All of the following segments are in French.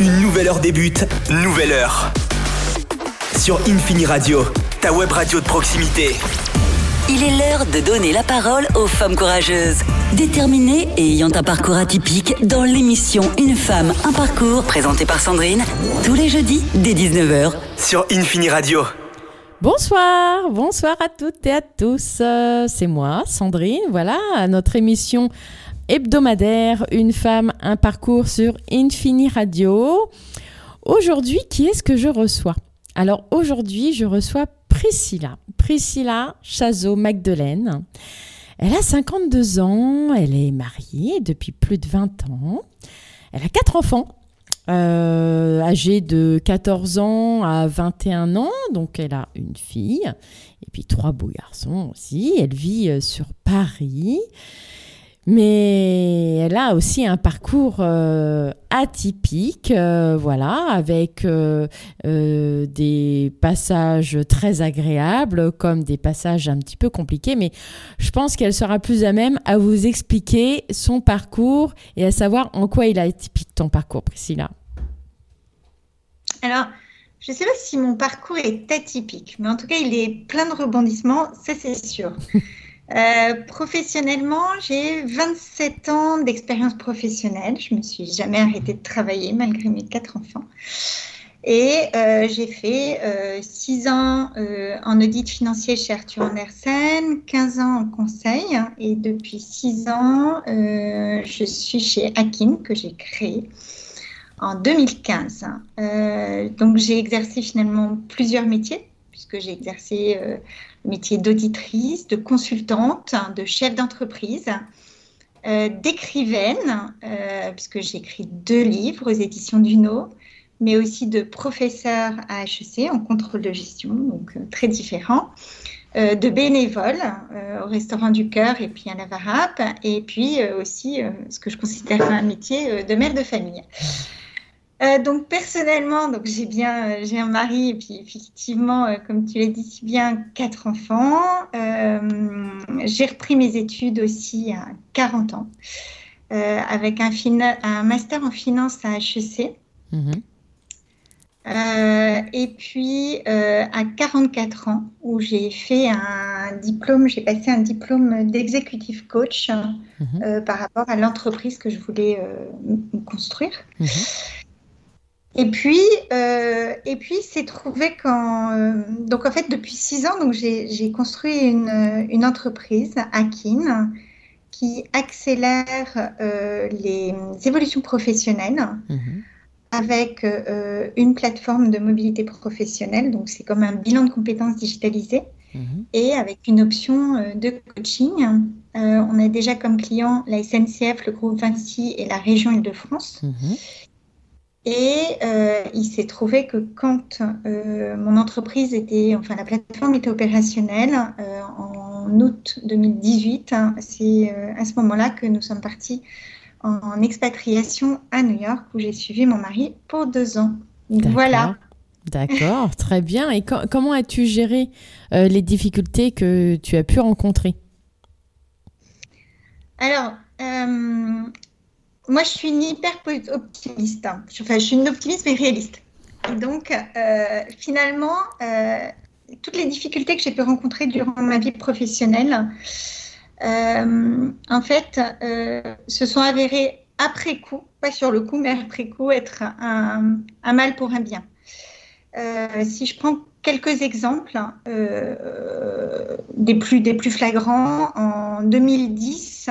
Une nouvelle heure débute, nouvelle heure. Sur Infini Radio, ta web radio de proximité. Il est l'heure de donner la parole aux femmes courageuses, déterminées et ayant un parcours atypique dans l'émission Une femme, un parcours présentée par Sandrine tous les jeudis dès 19h. Sur Infini Radio. Bonsoir, bonsoir à toutes et à tous. Euh, C'est moi, Sandrine. Voilà, notre émission hebdomadaire Une femme, un parcours sur Infini Radio. Aujourd'hui, qui est-ce que je reçois? Alors aujourd'hui, je reçois Priscilla. Priscilla Chazot-Magdelaine. Elle a 52 ans, elle est mariée depuis plus de 20 ans. Elle a quatre enfants, euh, âgés de 14 ans à 21 ans. Donc elle a une fille et puis trois beaux garçons aussi. Elle vit euh, sur Paris. Mais elle a aussi un parcours euh, atypique, euh, voilà, avec euh, des passages très agréables comme des passages un petit peu compliqués. Mais je pense qu'elle sera plus à même à vous expliquer son parcours et à savoir en quoi il est atypique ton parcours, Priscilla. Alors, je ne sais pas si mon parcours est atypique, mais en tout cas, il est plein de rebondissements, ça c'est sûr. Euh, professionnellement, j'ai 27 ans d'expérience professionnelle. Je me suis jamais arrêtée de travailler malgré mes quatre enfants. Et euh, j'ai fait euh, 6 ans euh, en audit financier chez Arthur Andersen, 15 ans en conseil et depuis 6 ans, je suis chez Akin que j'ai créé en 2015. Euh, donc j'ai exercé finalement plusieurs métiers puisque j'ai exercé métier d'auditrice, de consultante, de chef d'entreprise, euh, d'écrivaine, euh, puisque j'ai écrit deux livres aux éditions Duno, mais aussi de professeur à HEC en contrôle de gestion, donc euh, très différent, de bénévole au restaurant du cœur et puis à la Varap, et puis aussi ce que je considère un métier de mère de famille. Euh, donc personnellement, donc j'ai bien, euh, j'ai un mari et puis effectivement, euh, comme tu l'as dit si bien, quatre enfants. J'ai repris mes études aussi à 40 ans avec un, master en finance à HEC. Mhm. Et puis à 44 ans, où j'ai fait un diplôme, j'ai passé un diplôme d'executive coach Mhm. par rapport à l'entreprise que je voulais construire. Mhm. Et puis, euh, et puis, c'est trouvé quand. euh, donc, en fait, depuis six ans, donc j'ai construit une, euh, une entreprise, Akin, qui accélère euh, les évolutions professionnelles Mhm. avec une plateforme de mobilité professionnelle. Donc, c'est comme un bilan de compétences digitalisé Mhm. et avec une option de coaching. On a déjà comme client la SNCF, le groupe Vinci et la région Île-de-France. Mhm. Et euh, il s'est trouvé que quand euh, mon entreprise était, enfin la plateforme était opérationnelle euh, en août 2018, hein, c'est à ce moment-là que nous sommes partis en, en expatriation à New York où j'ai suivi mon mari pour deux ans. Donc. Voilà. D'accord, très bien. Et co- comment as-tu géré les difficultés que tu as pu rencontrer? Alors, moi, je suis une hyper optimiste. hein. Enfin, je suis une optimiste, mais réaliste. Donc, euh, finalement, euh, toutes les difficultés que j'ai pu rencontrer durant ma vie professionnelle, euh, en fait, se sont avérées après coup, pas sur le coup, mais après coup, être un, mal pour un bien. Si je prends quelques exemples, plus, des plus flagrants, en 2010,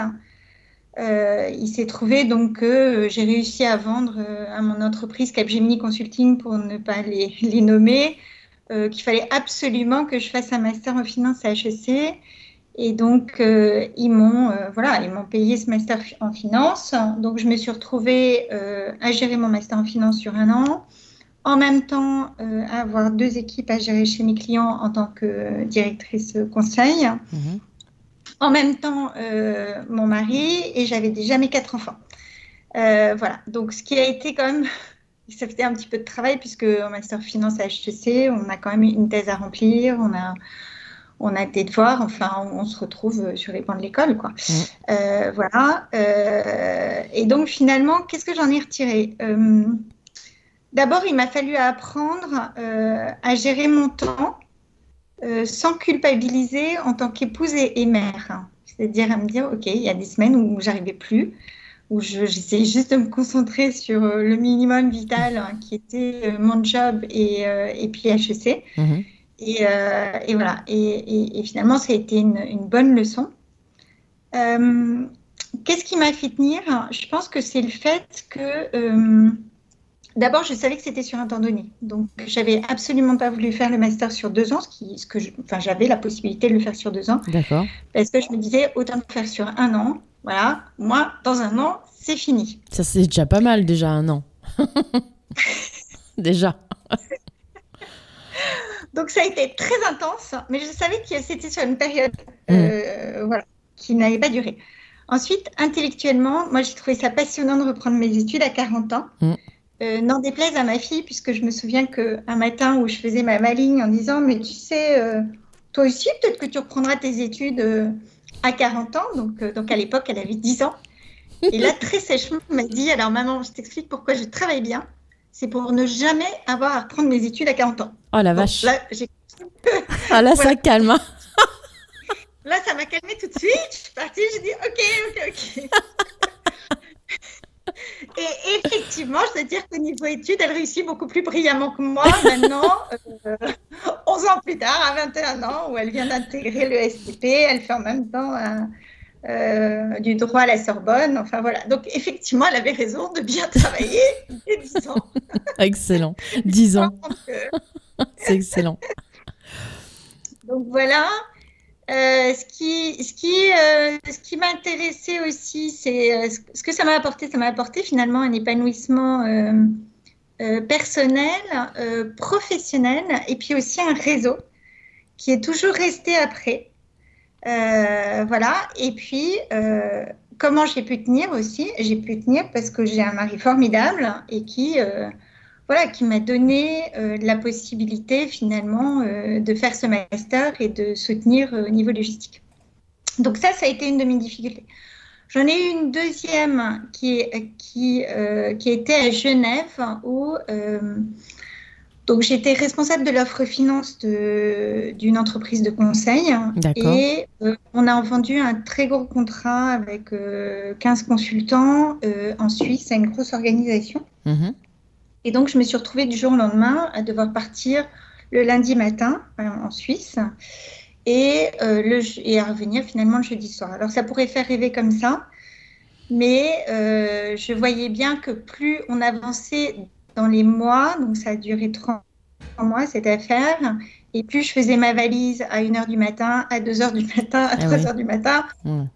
euh, il s'est trouvé donc que euh, j'ai réussi à vendre euh, à mon entreprise Capgemini Consulting, pour ne pas les, nommer, qu'il fallait absolument que je fasse un master en finance à HEC. Et donc, ils m'ont voilà, payé ce master en finance. Donc, je me suis retrouvée à gérer mon master en finance sur un an. En même temps, à avoir deux équipes à gérer chez mes clients en tant que directrice conseil. Mhm. En même temps, euh, mon mari et j'avais déjà mes quatre enfants. Euh, voilà, donc ce qui a été quand même, ça faisait un petit peu de travail puisque en master finance à HEC, on a quand même une thèse à remplir, on a, on a des devoirs, enfin, on, se retrouve sur les bancs de l'école, quoi. Mmh. Euh, voilà. Euh, et donc finalement, qu'est-ce que j'en ai retiré? Euh, D'abord, il m'a fallu apprendre euh, à gérer mon temps euh, sans culpabiliser en tant qu'épouse et, mère. C'est-à-dire à me dire, OK, il y a des semaines où j'arrivais plus, où j'essayais juste de me concentrer sur euh, le minimum vital hein, qui était mon job et, et puis HEC. Mhm. Et, voilà. Et, finalement, ça a été une, une bonne leçon. Qu'est-ce qui m'a fait tenir? Je pense que c'est le fait que D'abord, je savais que c'était sur un temps donné. Donc, j'avais absolument pas voulu faire le master sur deux ans, ce, qui, ce que enfin, j'avais la possibilité de le faire sur deux ans. D'accord. Parce que je me disais, autant le faire sur un an. Voilà, moi, dans un an, c'est fini. Ça, c'est déjà pas mal, déjà un an. déjà. Donc, ça a été très intense, mais je savais que c'était sur une période mm. euh, voilà, qui n'allait pas durer. Ensuite, intellectuellement, moi, j'ai trouvé ça passionnant de reprendre mes études à 40 ans. Mm. Euh, n'en déplaise à ma fille, puisque je me souviens qu'un matin où je faisais ma maligne en disant Mais tu sais, euh, toi aussi, peut-être que tu reprendras tes études euh, à 40 ans. Donc, donc à l'époque, elle avait 10 ans. Et là, très sèchement, elle m'a dit Alors, maman, je t'explique pourquoi je travaille bien. C'est pour ne jamais avoir à reprendre mes études à 40 ans. Oh la vache. là, ah là, ça calme. Hein. là, ça m'a calmé tout de suite. Je suis partie, j'ai dit Ok, ok, ok. Et effectivement, je dois dire qu'au niveau études, elle réussit beaucoup plus brillamment que moi maintenant, 11 euh, ans plus tard, à 21 ans, où elle vient d'intégrer le SCP. Elle fait en même temps euh, du droit à la Sorbonne. Enfin voilà. Donc effectivement, elle avait raison de bien travailler dès 10 ans. Excellent. 10 ans. C'est excellent. Donc voilà. Euh, ce qui, euh, ce qui m'intéressait aussi, c'est euh, ce que ça m'a apporté. Ça m'a apporté finalement un épanouissement personnel, professionnel, et puis aussi un réseau qui est toujours resté après. voilà. Et puis, comment j'ai pu tenir aussi? J'ai pu tenir parce que j'ai un mari formidable et qui voilà, qui m'a donné euh, la possibilité finalement euh, de faire ce master et de soutenir euh, au niveau logistique. Donc ça, ça a été une de mes difficultés. J'en ai eu une deuxième qui, qui, qui était à Genève où donc j'étais responsable de l'offre finance d'une entreprise de conseil et on a vendu un très gros contrat avec 15 consultants en Suisse à une grosse organisation. Mm-hmm. Et donc, je me suis retrouvée du jour au lendemain à devoir partir le lundi matin en Suisse et, euh, et à revenir finalement le jeudi soir. Alors, ça pourrait faire rêver comme ça, mais euh, je voyais bien que plus on avançait dans les mois, donc ça a duré trois mois cette affaire, et plus je faisais ma valise à 1h du matin, à 2h du matin, à 3h ah du matin,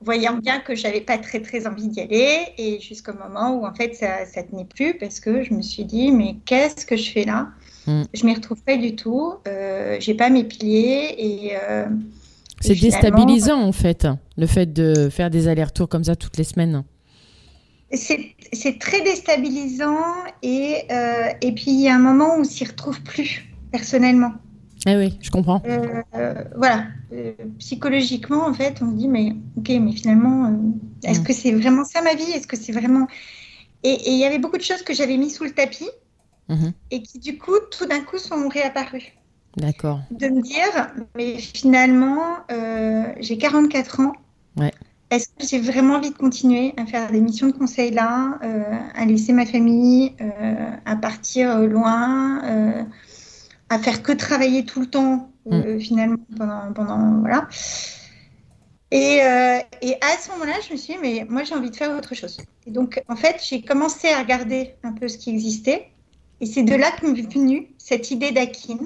voyant bien que j'avais pas très très envie d'y aller. Et jusqu'au moment où en fait ça, ça tenait plus parce que je me suis dit, mais qu'est-ce que je fais là? Mm. Je m'y retrouve pas du tout. Euh, j'ai pas mes piliers et. Euh, c'est déstabilisant en fait, le fait de faire des allers-retours comme ça toutes les semaines. C'est très déstabilisant et, euh, et puis il y a un moment où on s'y retrouve plus personnellement. Eh oui, je comprends. Euh, voilà, euh, psychologiquement, en fait, on se dit, mais ok, mais finalement, euh, est-ce que c'est vraiment ça ma vie? Est-ce que c'est vraiment. Et il y avait beaucoup de choses que j'avais mis sous le tapis mm-hmm. et qui, du coup, tout d'un coup, sont réapparues. D'accord. De me dire, mais finalement, j'ai 44 ans. Ouais. Est-ce que j'ai vraiment envie de continuer à faire des missions de conseil là, à laisser ma famille, à partir loin à faire que travailler tout le temps, euh, mm. finalement, pendant, pendant, voilà. Et, euh, et, à ce moment-là, je me suis dit, mais moi, j'ai envie de faire autre chose. Et donc, en fait, j'ai commencé à regarder un peu ce qui existait. Et c'est de là que m'est venue cette idée d'Akin.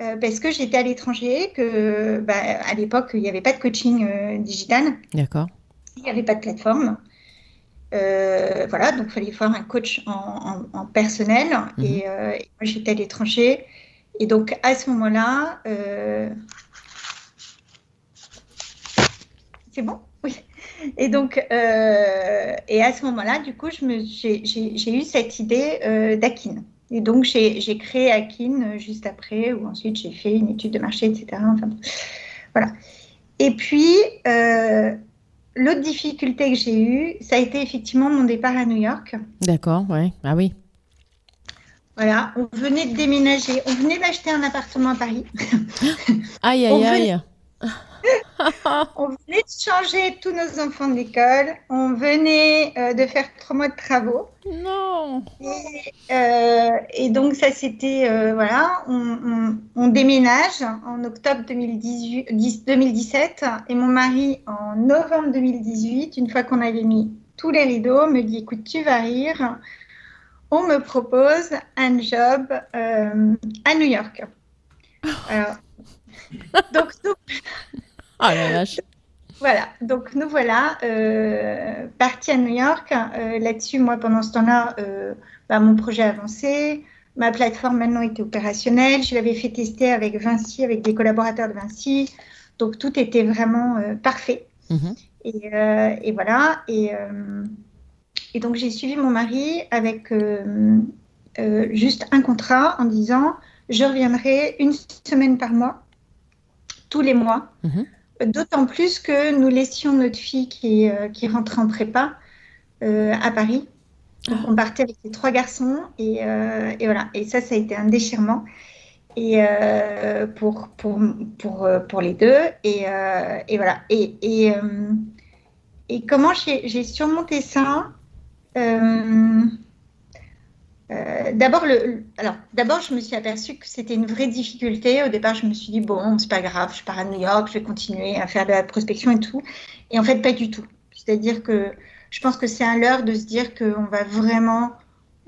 Euh, parce que j'étais à l'étranger, que bah, à l'époque, il n'y avait pas de coaching digital. D'accord. Il n'y avait pas de plateforme. Euh, voilà, donc il fallait faire un coach en, personnel. Mhm. Et, euh, moi, j'étais à l'étranger. Et donc, à ce moment-là, euh, c'est bon? Oui. Et donc, et à ce moment-là, du coup, j'ai eu cette idée d'Akin. Et donc, j'ai créé Akin juste après, où ensuite j'ai fait une étude de marché, etc. Enfin, voilà. Et puis, L'autre difficulté que j'ai eue, ça a été effectivement mon départ à New York. D'accord, ouais. Ah oui. Voilà, on venait de déménager, on venait d'acheter un appartement à Paris. Aïe, aïe, aïe. On venait de changer tous nos enfants de l'école. On venait euh, de faire trois mois de travaux. Non. Et, euh, et donc ça c'était euh, voilà, on, on- on déménage en octobre 2018, 10 2017 et mon mari en novembre 2018, une fois qu'on avait mis tous les rideaux, me dit écoute tu vas rire, on me propose un job à New York. Alors, donc Ah la vache. voilà, donc nous voilà euh, partis à New York. Euh, Là-dessus, moi, pendant ce temps-là, euh, bah, mon projet avançait. Ma plateforme maintenant était opérationnelle. Je l'avais fait tester avec Vinci, avec des collaborateurs de Vinci. Donc tout était vraiment euh, parfait. Mhm. Et, et voilà. Et, et donc j'ai suivi mon mari avec juste un contrat en disant je reviendrai une semaine par mois, tous les mois. Mhm. D'autant plus que nous laissions notre fille qui, euh, qui rentrait en prépa euh, à Paris. Donc on partait avec les trois garçons et, euh, voilà. Et ça, ça a été un déchirement et pour, les deux. Et, voilà. Et, comment j'ai surmonté ça Euh, D'abord, le, alors, d'abord, je me suis aperçue que c'était une vraie difficulté. Au départ, je me suis dit, bon, c'est pas grave, je pars à New York, je vais continuer à faire de la prospection et tout. Et en fait, pas du tout. C'est-à-dire que je pense que c'est un leurre de se dire qu'on va vraiment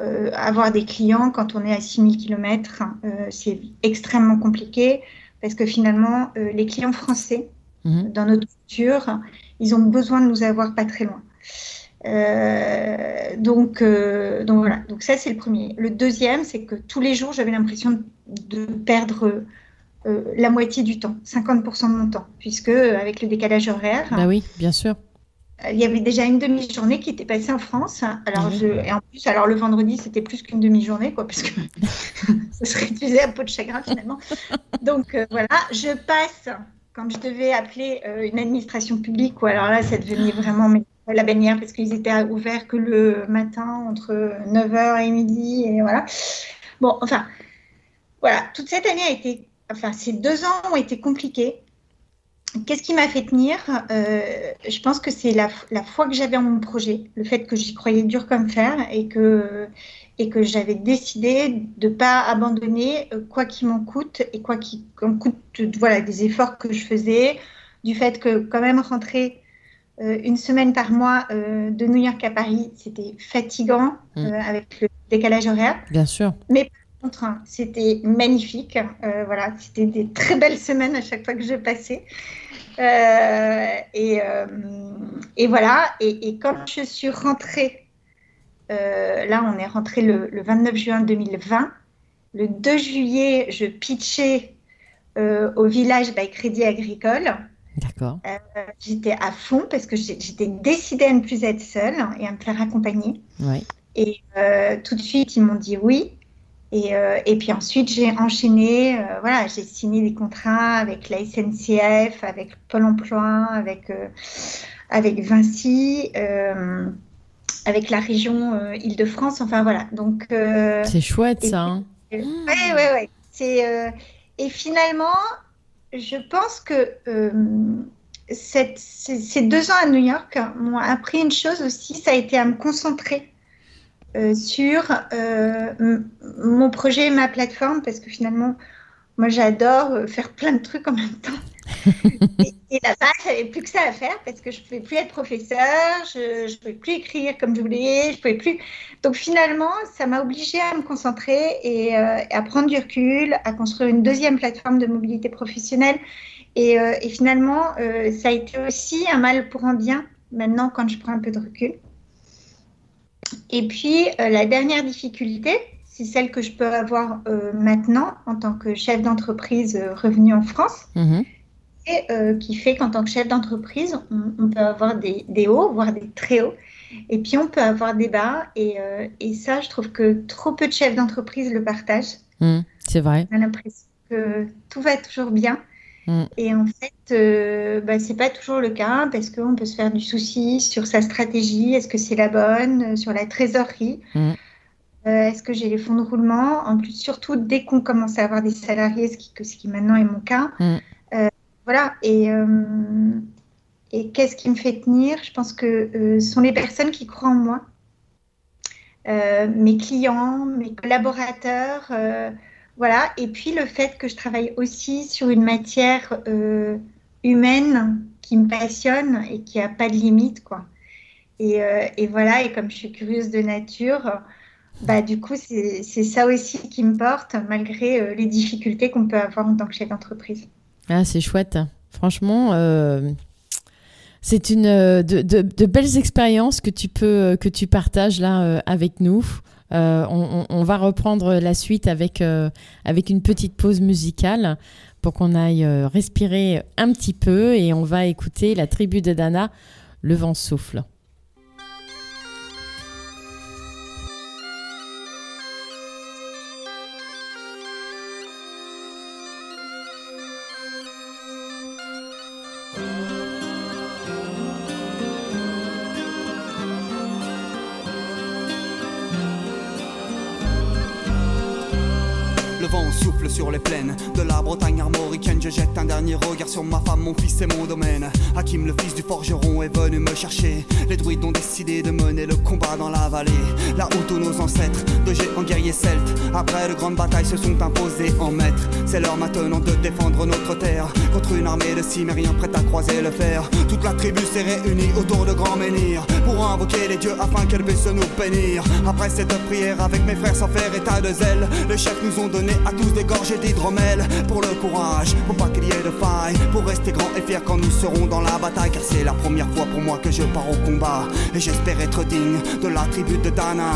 euh, avoir des clients quand on est à 6000 km. Euh, c'est extrêmement compliqué parce que finalement, euh, les clients français, Mhm. dans notre culture, ils ont besoin de nous avoir pas très loin. Euh, donc, euh, donc voilà, donc ça c'est le premier. Le deuxième, c'est que tous les jours, j'avais l'impression de, de perdre euh, la moitié du temps, 50% de mon temps, puisque avec le décalage horaire, Bah oui, bien sûr. il y avait déjà une demi-journée qui était passée en France. Alors, je, et en plus, alors le vendredi, c'était plus qu'une demi-journée, quoi, parce que ça se réduisait à peau de chagrin finalement. Donc voilà, je passe quand je devais appeler une administration publique, ou alors là, ça devenait vraiment la bannière parce qu'ils étaient ouverts que le matin entre 9h et midi, et voilà. Bon, enfin, voilà, toute cette année a été, enfin, ces deux ans ont été compliqués. Qu'est-ce qui m'a fait tenir? Euh, Je pense que c'est la, foi que j'avais en mon projet, le fait que j'y croyais dur comme fer et que, et que j'avais décidé de ne pas abandonner euh, quoi qu'il m'en coûte et quoi qu'il m'en coûte voilà, des efforts que je faisais, du fait que quand même rentrer euh, une semaine par mois euh, de New York à Paris, c'était fatigant Mm. euh, avec le décalage horaire Bien sûr. contre, hein, c'était magnifique. Voilà, c'était des très belles semaines à chaque fois que je passais. Et, et voilà. Et, et quand je suis rentrée, là, on est rentré le, le 29 juin 2020. Le 2 juillet, je pitchais au village by Crédit Agricole. D'accord. J'étais à fond parce que j'étais décidée à ne plus être seule et à me faire accompagner. Oui. Et euh, tout de suite, ils m'ont dit oui. Et, euh, et puis ensuite, j'ai enchaîné. euh, voilà, j'ai signé des contrats avec la SNCF, avec Pôle emploi, avec, euh, avec Vinci, euh, avec la région euh, Île-de-France. Enfin voilà. Donc, euh, C'est chouette et ça. hein. ouais. C'est, euh, et finalement, je pense que euh, cette- ces, deux ans à New York m'ont appris une chose aussi, ça a été à me concentrer euh, sur euh, mon projet et ma plateforme, parce que finalement, moi j'adore faire plein de trucs en même temps. Et, là-bas, j'avais plus que ça à faire parce que je pouvais plus être professeur, je ne pouvais plus écrire comme je voulais, je pouvais plus. Donc finalement, ça m'a obligée à me concentrer et euh, à prendre du recul, à construire une deuxième plateforme de mobilité professionnelle. Et, euh, finalement, euh, ça a été aussi un mal pour un bien maintenant quand je prends un peu de recul. Et puis, la dernière difficulté, c'est celle que je peux avoir maintenant en tant que chef d'entreprise revenu en France Mhm. Euh, qui fait qu'en tant que chef d'entreprise, on, on peut avoir des, des hauts, voire des très hauts, et puis on peut avoir des bas. Et, euh, et ça, je trouve que trop peu de chefs d'entreprise le partagent. Mhm. C'est vrai. On a l'impression que tout va toujours bien. Mm. Et en fait, euh, bah, c'est pas toujours le cas parce qu'on peut se faire du souci sur sa stratégie. Est-ce que c'est la bonne euh, Sur la trésorerie? Mm. Euh, Est-ce que j'ai les fonds de roulement? En plus, surtout dès qu'on commence à avoir des salariés, ce qui, ce qui maintenant est mon cas. Mm. Euh, voilà. Et, euh, et qu'est-ce qui me fait tenir? Je pense que ce sont les personnes qui croient en moi. mes clients, mes collaborateurs, voilà. Et puis le fait que je travaille aussi sur une matière humaine qui me passionne et qui n'a pas de limite, quoi. Euh, et, voilà, et comme je suis curieuse de nature, bah, du coup, c'est ça aussi qui me porte, malgré euh, les difficultés qu'on peut avoir en tant que chef d'entreprise. Ah, c'est chouette. Franchement, euh, c'est une de, belles expériences que tu peux que tu partages là avec nous. On, on, va reprendre la suite avec, avec une petite pause musicale pour qu'on aille respirer un petit peu et on va écouter la tribu de Dana, Le vent souffle. Dernier regard sur ma femme, mon fils et mon domaine. Hakim, le fils du forgeron, est venu me chercher. Les druides ont décidé de mener le combat dans la vallée. Là où tous nos ancêtres, de géants guerriers celtes, après de grandes batailles, se sont imposés en maîtres. C'est l'heure maintenant de défendre notre terre contre une armée de cimériens prête à croiser le fer. Toute la tribu s'est réunie autour de grands menhirs pour invoquer les dieux afin qu'elle puisse nous bénir. Après cette prière, avec mes frères sans faire état de zèle, les chefs nous ont donné à tous des gorges d'hydromel pour le courage, pour pas qu'il y ait de pour rester grand et fier quand nous serons dans la bataille, car c'est la première fois pour moi que je pars au combat, et j'espère être digne de la tribu de Dana.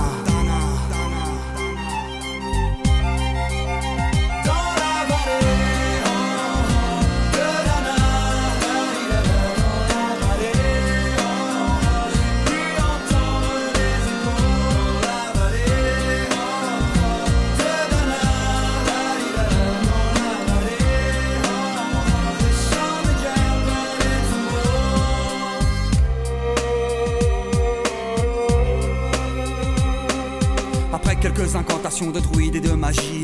De druides et de magie.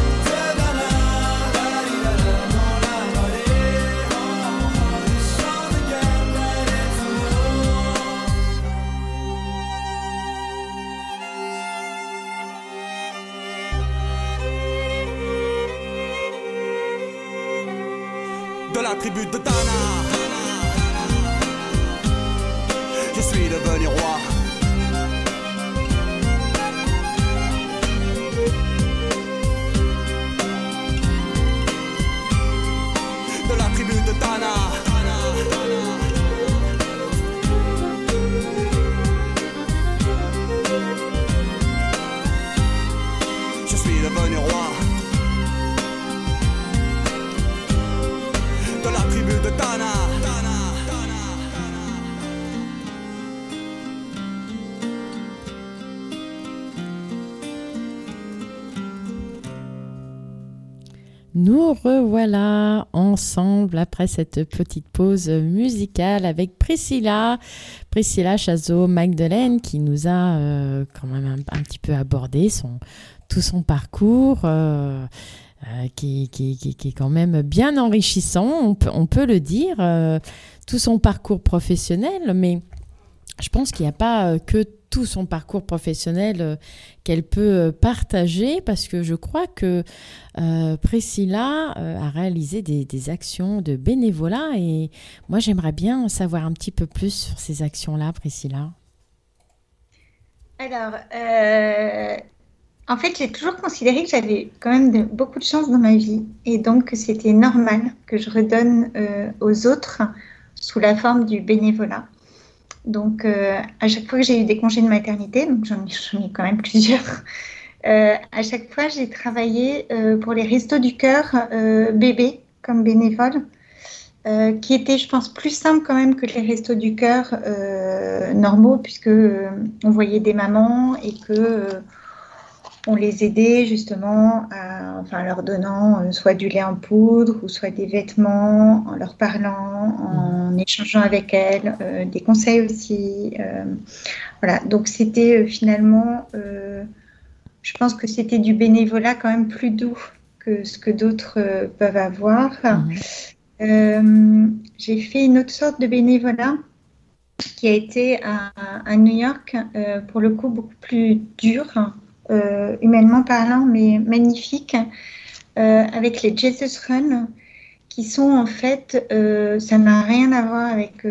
tribu de Dana. Après cette petite pause musicale avec Priscilla, Priscilla Chazot Magdeleine qui nous a euh, quand même un, petit peu abordé tout son parcours. Euh, euh, qui, est quand même bien enrichissant, on peut, on peut le dire, tout son parcours professionnel, mais je pense qu'il n'y a pas que tout son parcours professionnel euh, qu'elle peut euh, partager parce que je crois que euh, Priscilla a réalisé des, actions de bénévolat et moi j'aimerais bien en savoir un petit peu plus sur ces actions-là, Priscilla. Alors, en fait, j'ai toujours considéré que j'avais quand même beaucoup de chance dans ma vie et donc que c'était normal que je redonne aux autres sous la forme du bénévolat. Donc, euh, à chaque fois que j'ai eu des congés de maternité, donc j'en ai, quand même plusieurs, euh, à chaque fois j'ai travaillé euh, pour les restos du cœur bébé comme bénévole, qui était, je pense, plus simple quand même que les restos du cœur normaux, puisque on voyait des mamans et que on les aidait justement en leur donnant euh, soit du lait en poudre ou soit des vêtements, en leur parlant, en échangeant avec elles, euh, des conseils aussi. Euh, voilà, donc c'était finalement, je pense que c'était du bénévolat quand même plus doux que ce que d'autres peuvent avoir. Mhm. J'ai fait une autre sorte de bénévolat qui a été à New York, pour le coup beaucoup plus dur euh, humainement parlant, mais magnifique, euh, avec les Jesus Run, qui sont en fait, euh, ça n'a rien à voir avec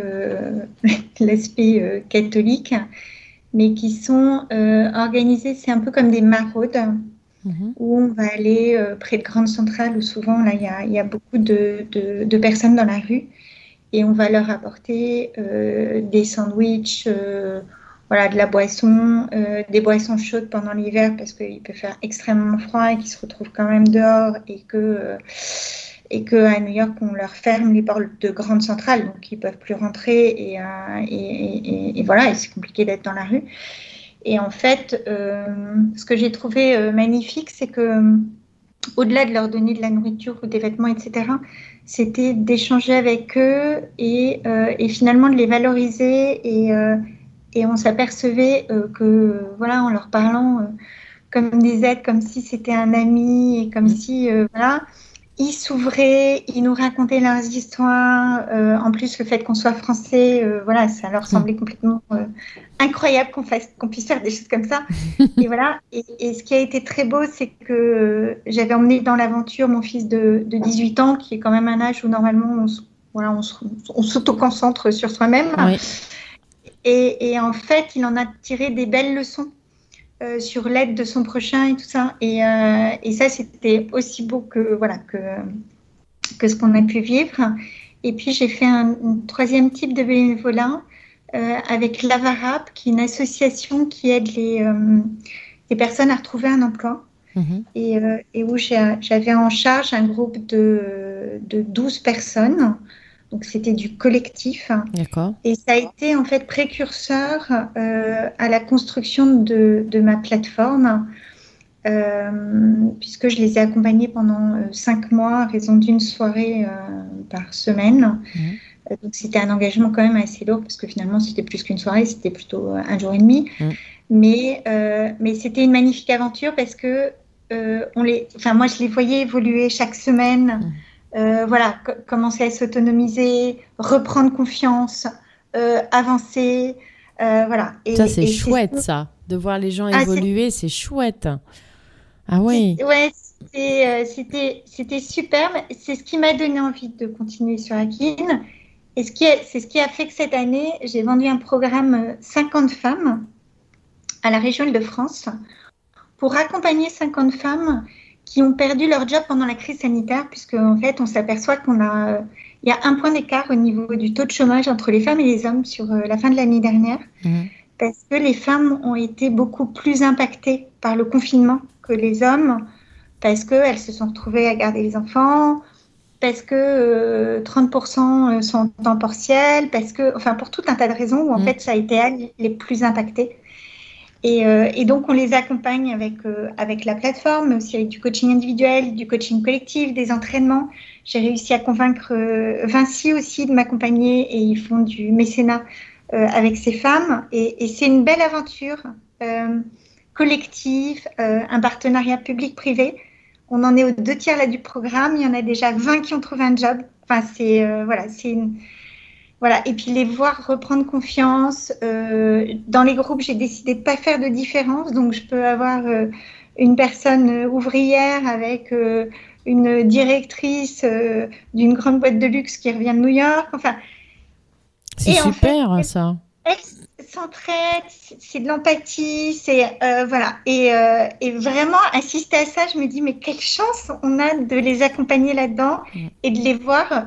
l'aspect catholique, mais qui sont organisés, c'est un peu comme des maraudes. Mhm. où on va aller près de grandes centrales où souvent là il y a, beaucoup de, de, personnes dans la rue et on va leur apporter des sandwichs, voilà, de la boisson, euh, des boissons chaudes pendant l'hiver parce qu'il peut faire extrêmement froid et qu'ils se retrouvent quand même dehors et que, euh, et que à New York, on leur ferme les portes de grandes centrales, donc ils ne peuvent plus rentrer et, euh, et, et, voilà, c'est compliqué d'être dans la rue. Et en fait, ce que j'ai trouvé magnifique, c'est que au-delà de leur donner de la nourriture ou des vêtements, etc., c'était d'échanger avec eux et, finalement de les valoriser et et on s'apercevait euh, que, voilà, en leur parlant euh, comme des êtres, comme si c'était un ami, et comme mm. si, euh, voilà, ils s'ouvraient, ils nous racontaient leurs histoires. en plus, le fait qu'on soit français, voilà, ça leur mm. semblait complètement incroyable qu'on fasse, qu'on puisse faire des choses comme ça. et voilà. Et, ce qui a été très beau, c'est que j'avais emmené dans l'aventure mon fils de, 18 ans, qui est quand même un âge où normalement on, voilà, on, s'auto-concentre sur soi-même. Oui. Et, en fait, il en a tiré des belles leçons euh, sur l'aide de son prochain et tout ça. Et, euh, ça, c'était aussi beau que, voilà, que, que ce qu'on a pu vivre. Et puis, j'ai fait un, troisième type de bénévolat euh, avec l'Avarap, qui est une association qui aide les, les personnes à retrouver un emploi. Mhm. Et, et, où j'avais en charge un groupe de, de 12 personnes donc c'était du collectif. D'accord. Et ça a été en fait précurseur euh, à la construction de, de ma plateforme, euh, puisque je les ai accompagnés pendant euh, cinq mois à raison d'une soirée par semaine. Mmh. Donc c'était un engagement quand même assez lourd parce que finalement c'était plus qu'une soirée, c'était plutôt un jour et demi. Mmh. Mais, mais c'était une magnifique aventure parce que on les, enfin moi je les voyais évoluer chaque semaine. Mmh. Euh, voilà, commencer à s'autonomiser, reprendre confiance, euh, avancer, euh, voilà. Et, ça c'est chouette, ça, de voir les gens ah, évoluer, c'est chouette. Ah oui. Ouais, c'était c'était super. C'est ce qui m'a donné envie de continuer sur Akin. Et c'est ce qui a fait que cette année, j'ai vendu un programme 50 femmes à la région de France pour accompagner 50 femmes qui ont perdu leur job pendant la crise sanitaire, puisque en fait, on s'aperçoit qu'on a, il y a un point d'écart au niveau du taux de chômage entre les femmes et les hommes sur euh, la fin de l'année dernière, mmh. parce que les femmes ont été beaucoup plus impactées par le confinement que les hommes, parce qu'elles se sont retrouvées à garder les enfants, parce que 30% euh, euh, sont en temps partiel, parce que, enfin, pour tout un tas de raisons où en mmh. fait, ça a été elles les plus impactées. Et, euh, et, donc, on les accompagne avec, avec la plateforme, mais aussi avec du coaching individuel, du coaching collectif, des entraînements. J'ai réussi à convaincre Vinci aussi de m'accompagner et ils font du mécénat avec ces femmes. Et, et c'est une belle aventure collective, un partenariat public-privé. On en est aux deux tiers là du programme. Il y en a déjà 20 qui ont trouvé un job. Enfin, c'est voilà, c'est une voilà, et puis les voir reprendre confiance. Euh, dans les groupes, j'ai décidé de pas faire de différence, donc je peux avoir euh, une personne ouvrière avec euh, une directrice d'une grande boîte de luxe qui revient de New York. Enfin, c'est super fait, ça. s'entraide, c'est de l'empathie, c'est voilà. Et, et, vraiment assister à ça, je me dis mais quelle chance on a de les accompagner là-dedans et de les voir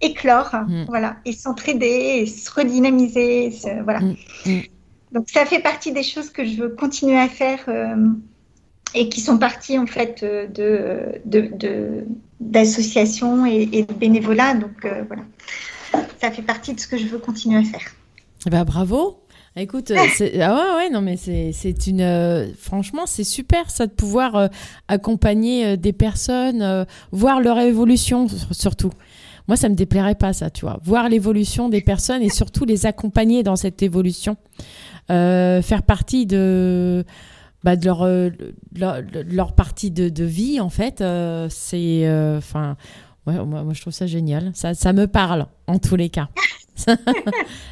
éclore, mm. voilà, et s'entraider, et se redynamiser, voilà. Mm. Mm. Donc ça fait partie des choses que je veux continuer à faire euh, et qui sont parties en fait de, d'associations et, de bénévolat. Donc euh, voilà, ça fait partie de ce que je veux continuer à faire. Eh ben, bravo. Écoute, ah ouais, ouais, non, mais c'est une. Euh, franchement, c'est super ça de pouvoir accompagner des personnes, voir leur évolution surtout. Moi, ça me déplairait pas, ça, tu vois. Voir l'évolution des personnes et surtout les accompagner dans cette évolution. Euh, faire partie de, bah, de leur, euh, partie de, vie, en fait. Euh, c'est. Enfin. moi, je trouve ça génial. Ça, ça me parle, en tous les cas.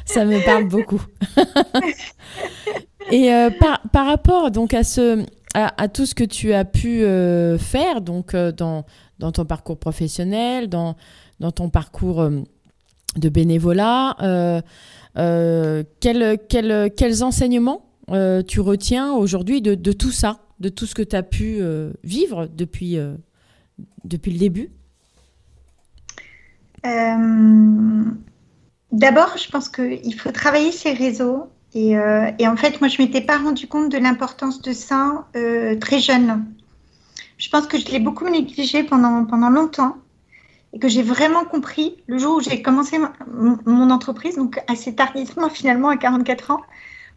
ça me parle beaucoup. et par, par, rapport donc à, ce, à, tout ce que tu as pu faire donc, dans, dans ton parcours professionnel, dans, dans ton parcours euh, de bénévolat. Euh, euh, quels enseignements tu retiens aujourd'hui de, tout ça, de tout ce que tu as pu vivre depuis, le début? D'abord, je pense qu'il faut travailler ces réseaux. Et, en fait, moi, je ne m'étais pas rendu compte de l'importance de ça très jeune. Je pense que je l'ai beaucoup négligé pendant longtemps et que j'ai vraiment compris le jour où j'ai commencé mon entreprise, donc assez tardivement finalement à 44 ans.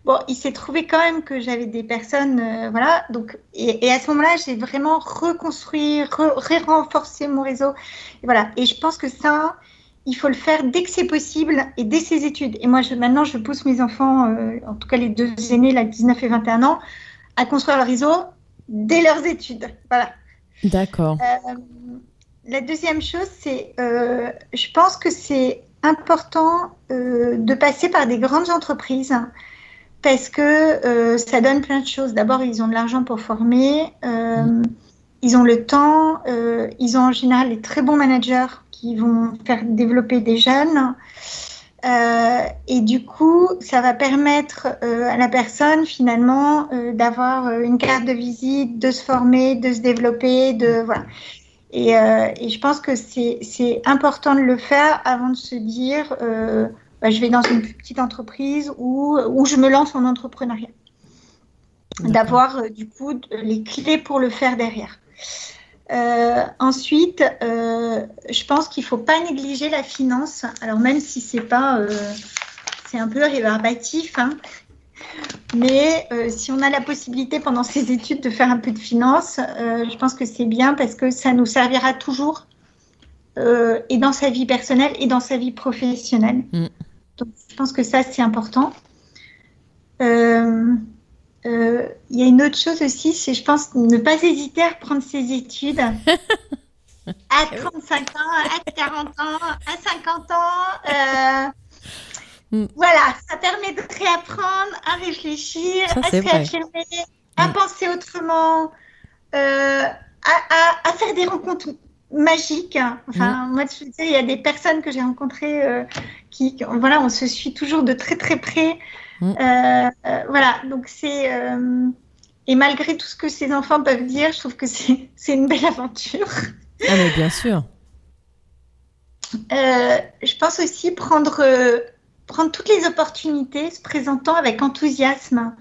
Bon, il s'est trouvé quand même que j'avais des personnes, euh, voilà. Donc, et, à ce moment-là, j'ai vraiment reconstruit, renforcé mon réseau. Et voilà. Et je pense que ça, il faut le faire dès que c'est possible et dès ses études. Et moi, je, maintenant, je pousse mes enfants, euh, en tout cas les deux aînés, là, 19 et 21 ans, à construire leur réseau dès leurs études. Voilà. D'accord. Euh, la deuxième chose, c'est, euh, je pense que c'est important euh, de passer par des grandes entreprises parce que euh, ça donne plein de choses. D'abord, ils ont de l'argent pour former, ils ont le temps, ils ont en général des très bons managers qui vont faire développer des jeunes. et du coup, ça va permettre à la personne finalement d'avoir une carte de visite, de se former, de se développer, de voilà. Euh, et, je pense que c'est important de le faire avant de se dire euh, bah, je vais dans une petite entreprise ou, ou je me lance en entrepreneuriat. D'avoir euh, du coup les clés pour le faire derrière. ensuite, je pense qu'il ne faut pas négliger la finance. Alors même si c'est pas, c'est un peu rébarbatif, hein, mais euh, si on a la possibilité pendant ses études de faire un peu de finance, euh, je pense que c'est bien parce que ça nous servira toujours euh, et dans sa vie personnelle et dans sa vie professionnelle. Mm. Donc je pense que ça, c'est important. Il y a une autre chose aussi, c'est je pense ne pas hésiter à reprendre ses études. à 35 ans, à 40 ans, à 50 ans. Mm. Voilà, ça permet de réapprendre à réfléchir, à se réaffirmer, à mm. penser autrement, euh, à, faire des rencontres magiques. Enfin, mm. moi, je sais, il y a des personnes que j'ai rencontrées euh, qui, voilà, on se suit toujours de très très près. Euh, voilà, donc c'est. et malgré tout ce que ces enfants peuvent dire, je trouve que c'est une belle aventure. Ah, mais bien sûr. je pense aussi prendre prendre toutes les opportunités, se présentant avec enthousiasme.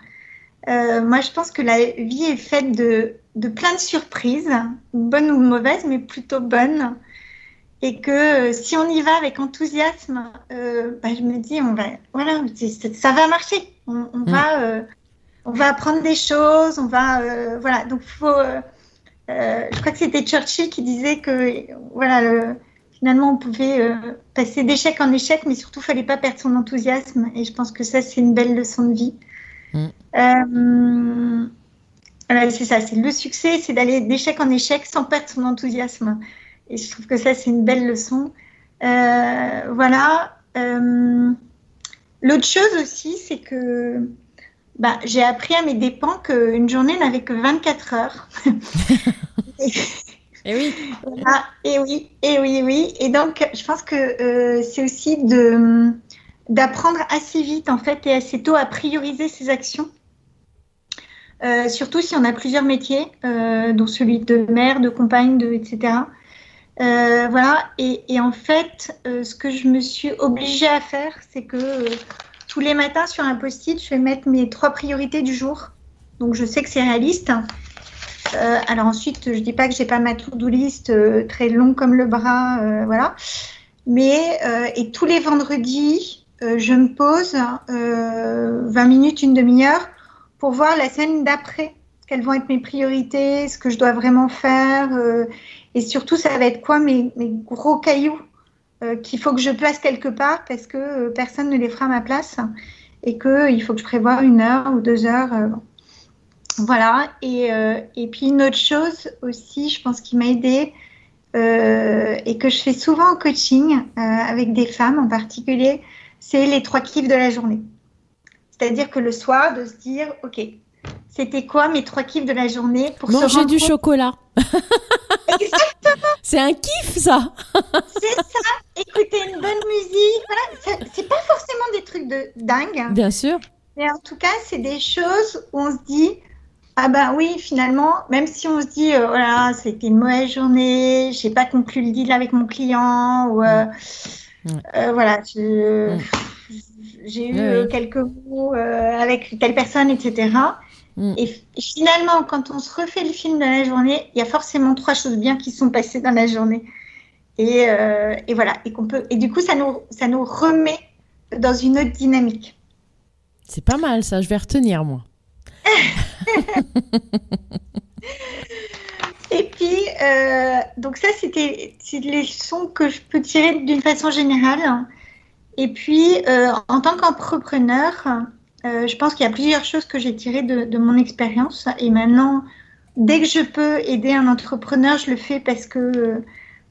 Euh, moi, je pense que la vie est faite de, de, plein de surprises, bonnes ou mauvaises, mais plutôt bonnes. Et que euh, si on y va avec enthousiasme, euh, bah, je me dis, on va, voilà, ça va marcher. On, mm. va, on va apprendre des choses, on va, euh, voilà. Donc, faut, euh, euh, je crois que c'était Churchill qui disait que, voilà, le- finalement, on pouvait euh, passer d'échec en échec, mais surtout, fallait pas perdre son enthousiasme. Et je pense que ça, c'est une belle leçon de vie. Mm. Euh, voilà, c'est ça, c'est le succès, c'est d'aller d'échec en échec sans perdre son enthousiasme. Et je trouve que ça, c'est une belle leçon. Euh, voilà. L'autre chose aussi, c'est que bah, j'ai appris à mes dépens qu'une journée n'avait que 24 heures. Et oui. Ah, et oui, et oui, oui. Et donc, je pense que euh, c'est aussi de d'apprendre assez vite, en fait, et assez tôt à prioriser ses actions. Euh, surtout si on a plusieurs métiers, euh, dont celui de mère, de compagne, de, etc. Voilà. Et, en fait, ce que je me suis obligée à faire, c'est que tous les matins sur un post-it, je vais mettre mes trois priorités du jour. Donc, je sais que c'est réaliste. Euh, alors ensuite, je dis pas que j'ai pas ma to-do list euh, très long comme le bras, euh, voilà. Mais et tous les vendredis, je me pose euh, 20 minutes, une demi-heure pour voir la semaine d'après, quelles vont être mes priorités, ce que je dois vraiment faire, et surtout ça va être quoi mes, gros cailloux qu'il faut que je place quelque part parce que personne ne les fera à ma place et que il faut que je prévoie une heure ou deux heures. Voilà, et, euh, et puis une autre chose aussi, je pense qui m'a aidée euh, et que je fais souvent en coaching euh, avec des femmes en particulier, c'est les trois kiffs de la journée. C'est-à-dire que le soir, de se dire, OK, c'était quoi mes trois kiffs de la journée pour se Manger du compte- chocolat. Exactement, C'est un kiff, ça. c'est ça, écouter une bonne musique, voilà, c'est pas forcément des trucs de dingue, Bien sûr. Mais en tout cas, c'est des choses où on se dit, ah ben oui, finalement, même si on se dit, euh, voilà, c'était une mauvaise journée, j'ai pas conclu le deal avec mon client, ou euh, Mm. euh, voilà, Mm. j'ai eu quelques mots avec telle personne, etc. Mm. Et f- finalement, quand on se refait le film de la journée, il y a forcément trois choses bien qui sont passées dans la journée. Et, et voilà, et qu'on peut, et du coup, ça nous, ça nous remet dans une autre dynamique. C'est pas mal, ça. Je vais retenir, moi. Et puis, euh, donc ça, c'était les leçons que je peux tirer d'une façon générale. Et puis, euh, en tant qu'entrepreneur, euh, je pense qu'il y a plusieurs choses que j'ai tirées de, de mon expérience. Et maintenant, dès que je peux aider un entrepreneur, je le fais parce que,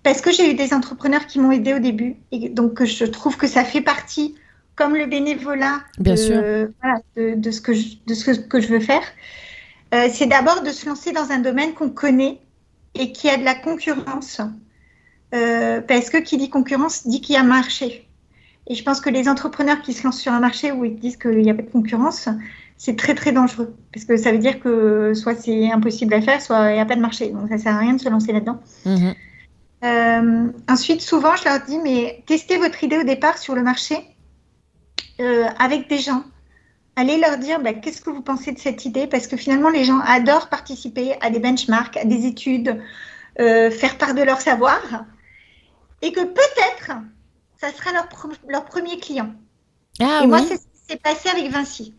parce que j'ai eu des entrepreneurs qui m'ont aidé au début. Et donc, je trouve que ça fait partie, comme le bénévolat, Bien de, sûr. voilà, de, de ce que je, de ce que je veux faire. Euh, c'est d'abord de se lancer dans un domaine qu'on connaît et qui a de la concurrence. Euh, parce que qui dit concurrence dit qu'il y a marché. Et je pense que les entrepreneurs qui se lancent sur un marché où ils disent qu'il n'y a pas de concurrence, c'est très très dangereux. Parce que ça veut dire que soit c'est impossible à faire, soit il n'y a pas de marché. Donc ça sert à rien de se lancer là-dedans. Mhm. Euh, ensuite, souvent, je leur dis, mais testez votre idée au départ sur le marché euh, avec des gens. Allez leur dire, bah, qu'est-ce que vous pensez de cette idée? Parce que finalement, les gens adorent participer à des benchmarks, à des études, euh, faire part de leur savoir. Et que peut-être, ça sera leur, leur premier client. Ah et moi, c'est ce qui s'est passé avec Vinci.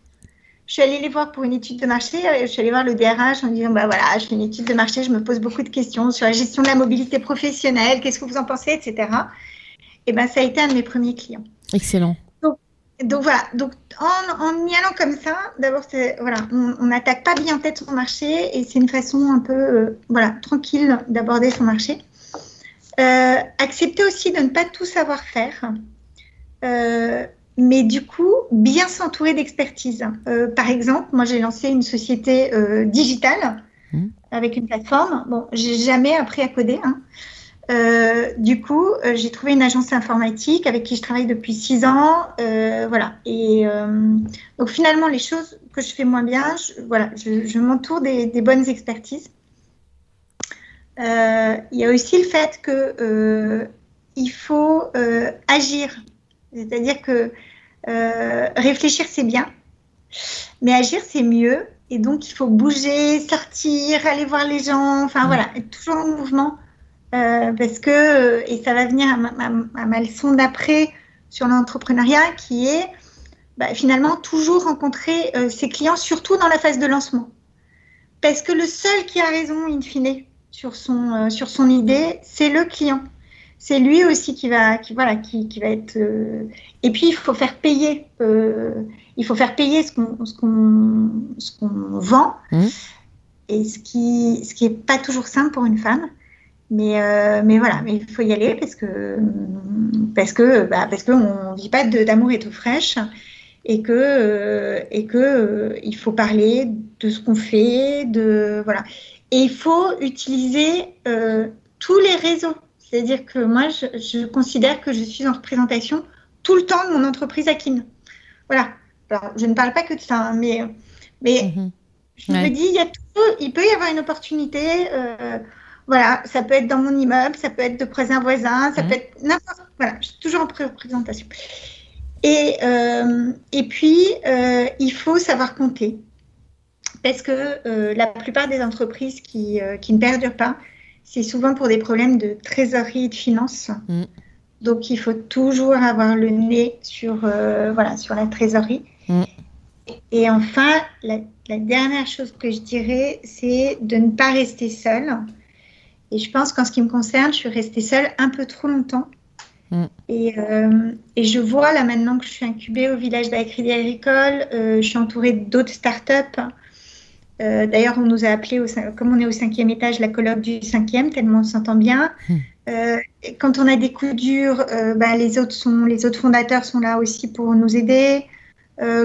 Je suis allée les voir pour une étude de marché. euh, Je suis allée voir le DRH en disant bah voilà, je fais une étude de marché, je me pose beaucoup de questions sur la gestion de la mobilité professionnelle, qu'est-ce que vous en pensez, etc. Et ben ça a été un de mes premiers clients. Excellent. Donc voilà, donc en, en y allant comme ça, d'abord c'est voilà, on n'attaque pas bien tête son marché et c'est une façon un peu euh, voilà tranquille d'aborder son marché. Euh, accepter aussi de ne pas tout savoir faire, Euh, mais du coup bien s'entourer d'expertise. Par exemple, moi j'ai lancé une société digitale Mhm. avec une plateforme. Bon, j'ai jamais appris à coder. hein. Euh, du coup, euh, j'ai trouvé une agence informatique avec qui je travaille depuis six ans. euh, voilà. Et donc finalement, les choses que je fais moins bien, je, voilà, je, je m'entoure des, des bonnes expertises. Il y a aussi le fait que il faut agir. C'est-à-dire que réfléchir, c'est bien, mais agir, c'est mieux. Et donc, il faut bouger, sortir, aller voir les gens. Enfin, voilà, être toujours en mouvement. Euh, parce que, et ça va venir à ma, ma- à ma leçon d'après sur l'entrepreneuriat, qui est, bah, finalement toujours rencontrer euh, ses clients, surtout dans la phase de lancement. Parce que le seul qui a raison, in fine, sur son, euh, sur son idée, c'est le client. C'est lui aussi qui va, qui, voilà, qui, qui va être. euh, Et puis, il faut faire payer. euh, Il faut faire payer ce qu'on ce qu'on ce qu'on vend. Mhm. Et ce qui ce qui est pas toujours simple pour une femme. Mais, euh, mais voilà, mais il faut y aller parce que parce que bah, parce qu'on vit pas d'amour et tout fraîche et que euh, et que euh, il faut parler de ce qu'on fait, de voilà. Et il faut utiliser tous les réseaux. C'est-à-dire que moi, je, je considère que je suis en représentation tout le temps de mon entreprise Akin. Voilà. Alors, je ne parle pas que de ça, hein, mais mais Mhm. je Ouais. me dis, il, y a tout- il peut y avoir une opportunité. Voilà, ça peut être dans mon immeuble, ça peut être de près un voisin, ça Mhm. peut être n'importe. Voilà, je suis toujours en pré- représentation. Et, euh, et puis, euh, il faut savoir compter. Parce que euh, la plupart des entreprises qui, qui ne perdurent pas, c'est souvent pour des problèmes de trésorerie et de finances. Mhm. Donc, il faut toujours avoir le nez sur, voilà, sur la trésorerie. Mhm. Et enfin, la, la dernière chose que je dirais, c'est de ne pas rester seule. Et je pense qu'en ce qui me concerne, je suis restée seule un peu trop longtemps. Mm. Et, euh, et je vois là maintenant que je suis incubée au village d'Agriculture agricole, euh, je suis entourée d'autres startups. Euh, D'ailleurs, on nous a appelé, au, comme on est au cinquième étage, la colloque du cinquième, tellement on s'entend bien. Mm. Et quand on a des coups durs, bah, les, autres sont, les autres fondateurs sont là aussi pour nous aider.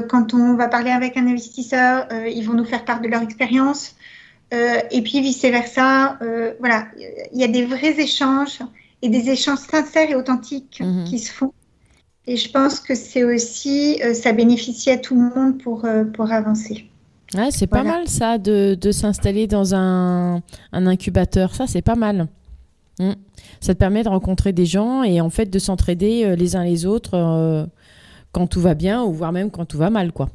Quand on va parler avec un investisseur, ils vont nous faire part de leur expérience. Euh, et puis vice-versa. Euh, voilà, il y a des vrais échanges et des échanges sincères et authentiques Mhm. qui se font. Et je pense que c'est aussi, euh, ça bénéficie à tout le monde pour, pour avancer. Ouais, c'est pas mal ça de, de s'installer dans un, un incubateur. Ça, c'est pas mal. Mm. Ça te permet de rencontrer des gens et en fait de s'entraider les uns les autres quand tout va bien ou voire même quand tout va mal, quoi.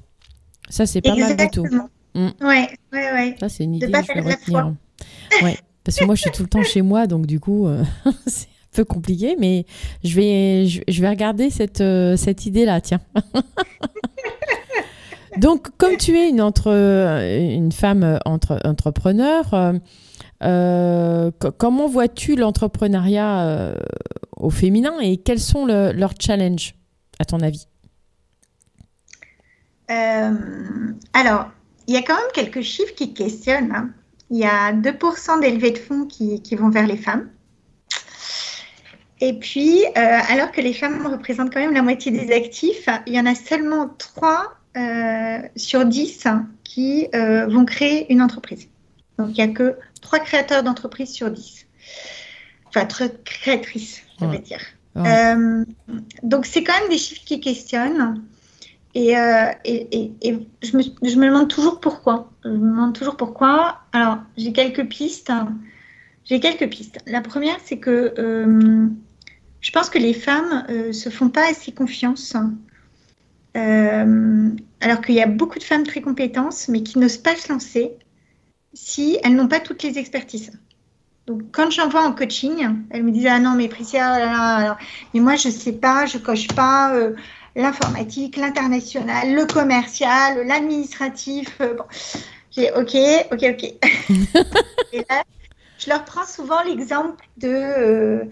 Ça, c'est pas mal du tout. Exactement. Mm. Ouais, ouais, ouais. Ça, c'est une De idée pas que je vais perdre la retenir. Ouais, parce que moi, je suis tout le temps chez moi, donc du coup, euh, c'est un peu compliqué, mais je vais, je, je vais regarder cette, euh, cette idée-là, tiens. donc, comme tu es une, entre, une femme euh, entre, entrepreneur, euh, euh, co- comment vois-tu l'entrepreneuriat euh, au féminin et quels sont le- leurs challenges, à ton avis? Euh, alors, il y a quand même quelques chiffres qui questionnent. hein. Il y a 2% d'élevés de fonds qui, qui vont vers les femmes. Et puis, euh, alors que les femmes représentent quand même la moitié des actifs, il y en a seulement 3 sur 10 qui euh, vont créer une entreprise. Donc, il n'y a que 3 créateurs d'entreprises sur 10. Enfin, 3 créatrices, je Ouais. dire. Euh, donc, c'est quand même des chiffres qui questionnent. Et, euh, je, me, demande toujours pourquoi. Je me demande toujours pourquoi. Alors, j'ai quelques pistes. J'ai quelques pistes. La première, c'est que euh, je pense que les femmes euh, se font pas assez confiance. Alors qu'il y a beaucoup de femmes très compétentes, mais qui n'osent pas se lancer si elles n'ont pas toutes les expertises. Donc, quand j'en vois en coaching, elles me disent Ah non, mais Priscilla, oh mais moi, je sais pas, je coche pas. L'informatique, l'international, le commercial, l'administratif. euh, bon. J'ai OK, OK, OK. Et là, je leur prends souvent l'exemple de, euh,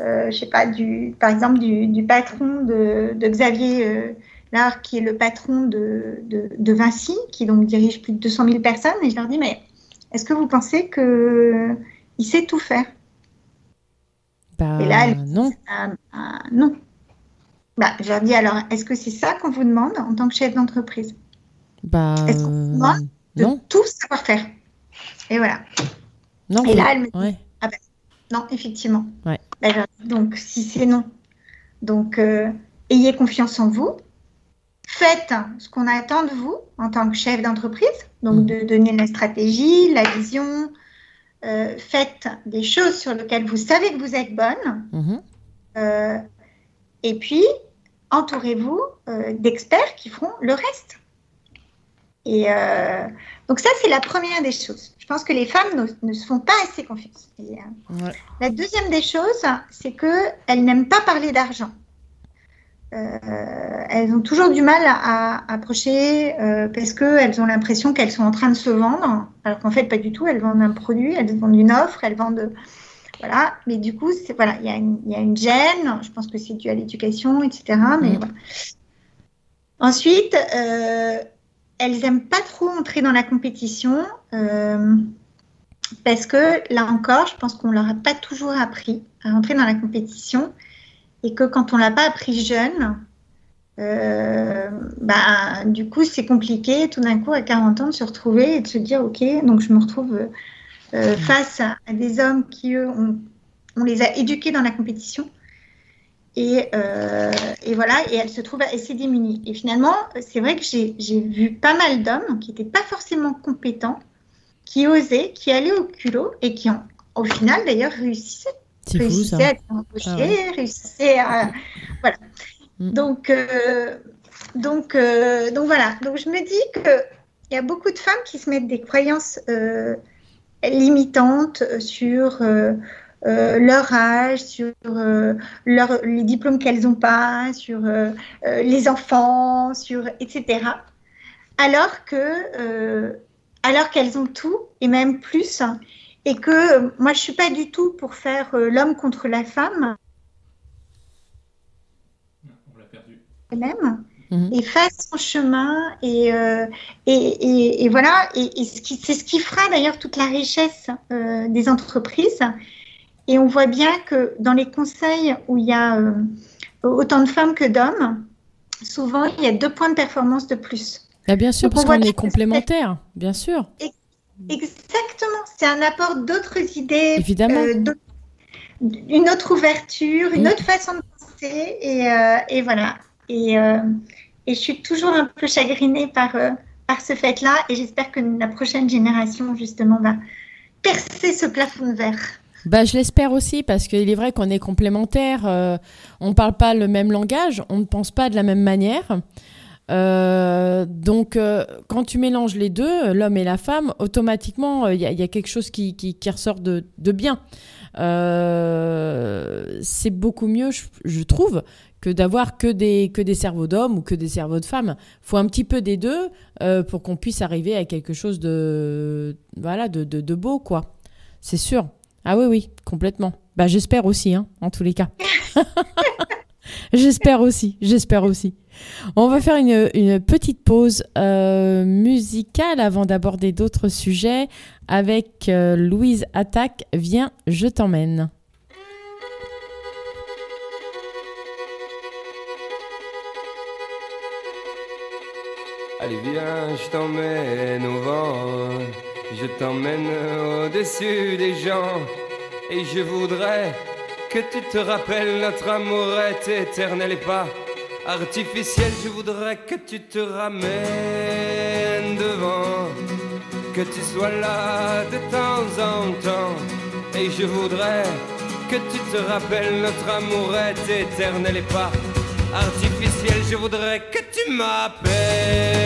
euh, je sais pas, du, par exemple, du, du patron de, de Xavier euh, Lard, qui est le patron de, de, de Vinci, qui donc dirige plus de 200 000 personnes. Et je leur dis, mais est-ce que vous pensez qu'il sait tout faire? Bah, Et là, elle- non. Ah, ah, Non. Bah, je leur dis alors, est-ce que c'est ça qu'on vous demande en tant que chef d'entreprise? Bah, Est-ce qu'on euh, voit De non. tout savoir faire? Et voilà. Non, Et là, elle me dit, ouais. non, effectivement. Ouais. Bah, dis, donc, si c'est non, donc euh, ayez confiance en vous. Faites ce qu'on attend de vous en tant que chef d'entreprise, donc Mhm. de donner la stratégie, la vision. Euh, faites des choses sur lesquelles vous savez que vous êtes bonne. Euh, et puis, entourez-vous euh, d'experts qui feront le reste. Et euh, donc ça, c'est la première des choses. Je pense que les femmes ne, ne se font pas assez confiance. Et, euh, Ouais. La deuxième des choses, c'est qu'elles n'aiment pas parler d'argent. elles ont toujours du mal à, approcher parce qu'elles ont l'impression qu'elles sont en train de se vendre, alors qu'en fait, pas du tout. Elles vendent un produit, elles vendent une offre, elles vendent. Voilà, mais du coup, voilà, il y, a une gêne. Je pense que c'est dû à l'éducation, etc. Mais mmh. Ensuite, elles n'aiment pas trop entrer dans la compétition euh, parce que là encore, je pense qu'on leur a pas toujours appris à entrer dans la compétition et que quand on l'a pas appris jeune, euh, bah, du coup, c'est compliqué tout d'un coup à 40 ans de se retrouver et de se dire ok, donc je me retrouve euh, face à, des hommes qui eux, on les a éduqués dans la compétition euh, et, voilà, et elle se trouve assez démunie. Et finalement, c'est vrai que j'ai vu pas mal d'hommes qui n'étaient pas forcément compétents, qui osaient, qui allaient au culot et qui, ont, au final, d'ailleurs, réussissaient. Réussissaient à être embauchés, ah réussissaient à. Voilà. Mm. Donc, euh, donc, donc voilà. Donc je me dis qu'il y a beaucoup de femmes qui se mettent des croyances limitantes sur euh, leur âge, sur euh, leur, les diplômes qu'elles n'ont pas, sur euh, les enfants, sur etc. Alors que alors qu'elles ont tout et même plus, et que moi je suis pas du tout pour faire l'homme contre la femme. On l'a perdu. Même. Mhm. et fasse son chemin et, et, et, voilà et, c'est ce qui fera d'ailleurs toute la richesse des entreprises et on voit bien que dans les conseils où il y a euh, autant de femmes que d'hommes, souvent il y a deux points de performance de plus. Ah, bien sûr, parce qu'on est complémentaires, bien sûr. Exactement, c'est un apport d'autres idées, évidemment, euh, une autre ouverture, une autre façon de penser, et, euh, voilà. Et, et, je suis toujours un peu chagrinée par, par ce fait-là, et j'espère que la prochaine génération justement va percer ce plafond de verre. Bah, je l'espère aussi parce qu'il est vrai qu'on est complémentaires. Euh, on ne parle pas le même langage, on ne pense pas de la même manière. Euh, donc, euh, quand tu mélanges les deux, l'homme et la femme, automatiquement, il y, a quelque chose qui, qui, ressort de, de bien. c'est beaucoup mieux, je, trouve, que d'avoir que des, que des cerveaux d'hommes ou que des cerveaux de femmes. Faut un petit peu des deux pour qu'on puisse arriver à quelque chose de, voilà, de, de, de beau, quoi. C'est sûr. Ah oui, oui, complètement. Bah, j'espère aussi, hein, en tous les cas. j'espère aussi, j'espère aussi. On va faire une, petite pause euh, musicale avant d'aborder d'autres sujets avec euh, Louise Attaque. Viens, je t'emmène. Allez, viens, je t'emmène au vent. Je t'emmène au-dessus des gens et je voudrais que tu te rappelles notre amour est éternel et pas artificiel. Je voudrais que tu te ramènes devant, que tu sois là de temps en temps et je voudrais que tu te rappelles notre amour est éternel et pas artificiel. Je voudrais que tu m'appelles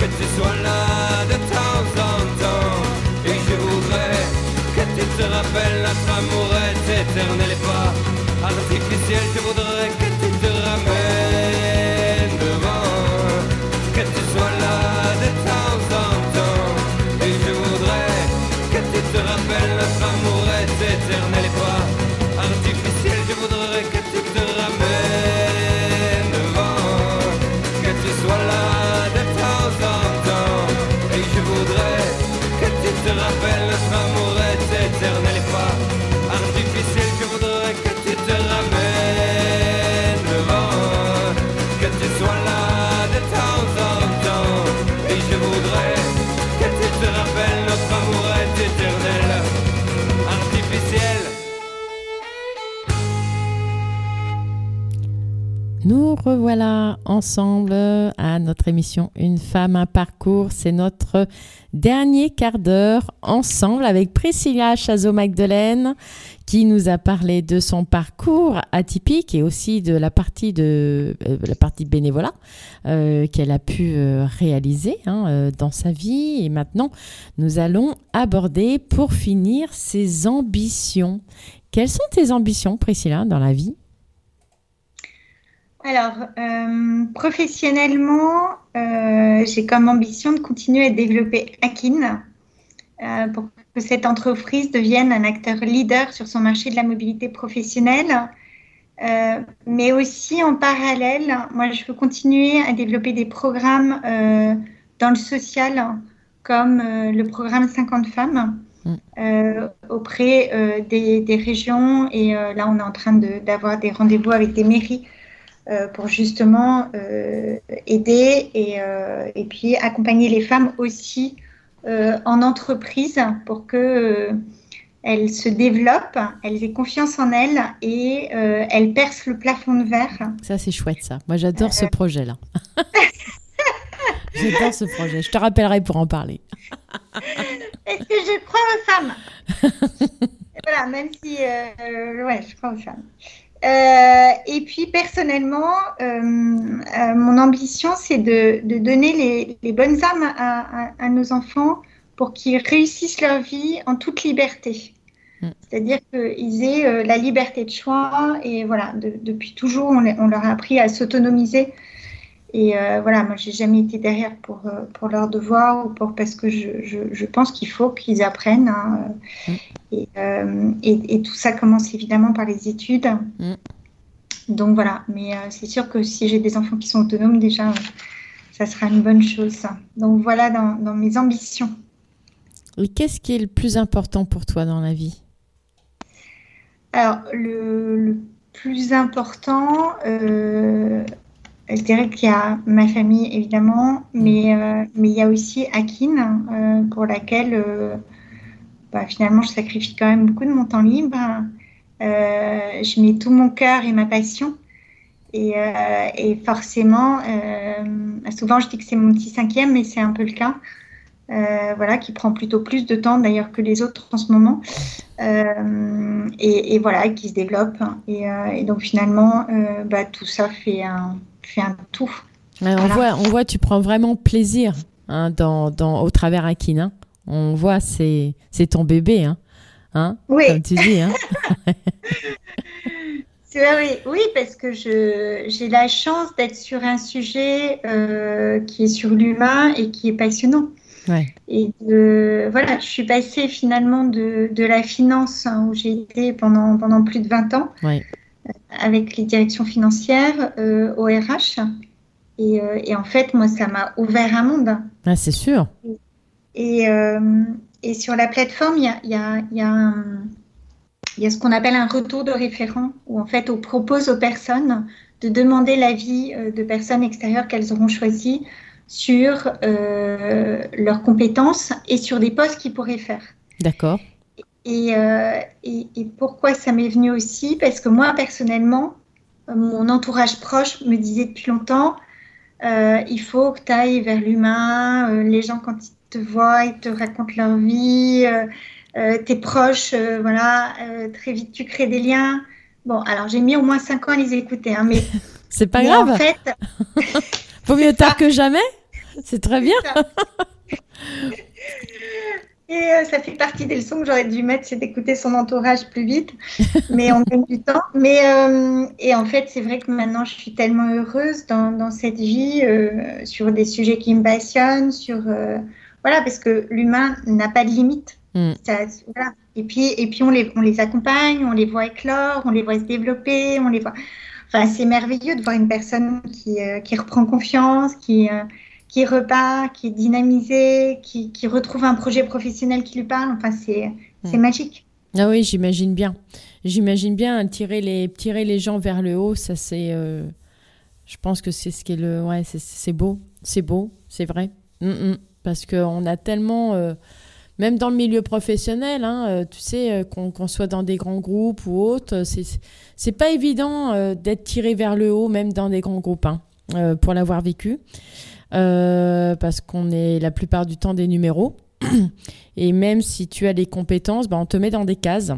que tu sois là de temps en temps. Et je voudrais que tu te rappelles notre amour est éternel et pas artificiel. Je voudrais revoilà ensemble à notre émission Une femme, un parcours. C'est notre dernier quart d'heure ensemble avec Priscilla Chazot-Magdelaine qui nous a parlé de son parcours atypique et aussi de la partie de euh, la partie bénévolat euh, qu'elle a pu euh, réaliser hein, dans sa vie. Et maintenant, nous allons aborder pour finir ses ambitions. Quelles sont tes ambitions, Priscilla, dans la vie? Alors, euh, professionnellement, euh, j'ai comme ambition de continuer à développer Akin euh, pour que cette entreprise devienne un acteur leader sur son marché de la mobilité professionnelle. Euh, mais aussi en parallèle, moi, je veux continuer à développer des programmes euh, dans le social, comme le programme 50 femmes. Mm. euh, auprès euh, des, des régions et euh, là on est en train de- d'avoir des rendez-vous avec des mairies pour justement euh, aider et, euh, et puis accompagner les femmes aussi euh, en entreprise pour que euh, elles se développent, elles aient confiance en elles et euh, elles percent le plafond de verre. Ça, c'est chouette, ça. Moi, j'adore ce projet-là. j'adore ce projet. Je te rappellerai pour en parler. Est-ce que je crois aux femmes? Voilà, même si, euh, ouais, je crois aux femmes. Euh, et puis personnellement, euh, euh, mon ambition, c'est de, de donner les, les bonnes âmes à, à- à nos enfants pour qu'ils réussissent leur vie en toute liberté. Mm. C'est-à-dire qu'ils aient la liberté de choix et voilà, de- depuis toujours, on leur a appris à s'autonomiser. Et euh, voilà, moi, j'ai jamais été derrière pour, euh, pour leurs devoirs ou pour parce que je, je, je pense qu'il faut qu'ils apprennent. hein, Mm. et, euh, et, et tout ça commence évidemment par les études. Mm. Donc voilà, mais euh, c'est sûr que si j'ai des enfants qui sont autonomes, déjà, ça sera une bonne chose. ça. Donc voilà dans, dans mes ambitions. Et qu'est-ce qui est le plus important pour toi dans la vie? Alors, le, le plus important, je dirais qu'il y a ma famille, évidemment, mais, euh, mais il y a aussi Akin, euh, pour laquelle euh, bah, finalement je sacrifie quand même beaucoup de mon temps libre. Euh, je mets tout mon cœur et ma passion. Et, euh, et forcément, euh, souvent je dis que c'est mon petit cinquième, mais c'est un peu le cas. Euh, voilà, qui prend plutôt plus de temps d'ailleurs que les autres en ce moment. Euh, et, et voilà, qui se développe. Et, euh, et donc finalement, euh, bah, tout ça fait un, fait un tout. On, Voilà. voit, on voit, tu prends vraiment plaisir hein, dans, dans, au travers Akin. hein. On voit, c'est c'est ton bébé. Hein, hein, Oui, comme tu dis. Hein. c'est oui, oui, parce que je, j'ai la chance d'être sur un sujet euh, qui est sur l'humain et qui est passionnant. Ouais. Et de, voilà, je suis passée finalement de, de la finance, hein, où j'ai été pendant, pendant plus de 20 ans, Ouais. Avec les directions financières euh, au RH. Et, euh, et en fait, moi, ça m'a ouvert un monde. Ah, c'est sûr. Et, euh, et sur la plateforme, il y a, y a- il y a un- il y a ce qu'on appelle un retour de référent, où en fait, on propose aux personnes de demander l'avis euh, de personnes extérieures qu'elles auront choisies sur leurs compétences et sur des postes qu'ils pourraient faire. D'accord. Et, euh, et, et pourquoi ça m'est venu aussi? Parce que moi, personnellement, euh, mon entourage proche me disait depuis longtemps, euh, il faut que tu ailles vers l'humain, euh, les gens quand ils te voient, ils te racontent leur vie, tes proches, voilà, très vite tu crées des liens. Bon, alors j'ai mis au moins cinq ans à les écouter, hein, mais, C'est pas mais grave. en fait, Vaut mieux tard que jamais. C'est très bien. Et euh, ça fait partie des leçons que j'aurais dû mettre, c'est d'écouter son entourage plus vite. Mais on gagne du temps. Mais, euh, et en fait, c'est vrai que maintenant, je suis tellement heureuse dans, dans cette vie, euh, sur des sujets qui me passionnent, sur. voilà, parce que l'humain n'a pas de limite. Mm. Ça- voilà. Et puis, et puis on, les, on les accompagne, on les voit éclore, on les voit se développer, on les voit. Enfin, c'est merveilleux de voir une personne qui, qui reprend confiance, qui, qui repart, qui est dynamisée, qui, qui retrouve un projet professionnel qui lui parle. Enfin, c'est Mm. magique. Ah oui, j'imagine bien. J'imagine bien tirer les, tirer les gens vers le haut, ça c'est... euh, je pense que c'est ce qui est le... Ouais, c'est- beau, c'est beau, c'est vrai. Mm, mm. Parce qu'on a tellement... euh, même dans le milieu professionnel, hein, euh, tu sais, qu'on soit dans des grands groupes ou autres, c'est pas évident euh, d'être tiré vers le haut, même dans des grands groupes, hein, pour l'avoir vécu. Euh, parce qu'on est la plupart du temps des numéros. Et même si tu as des compétences, bah, on te met dans des cases.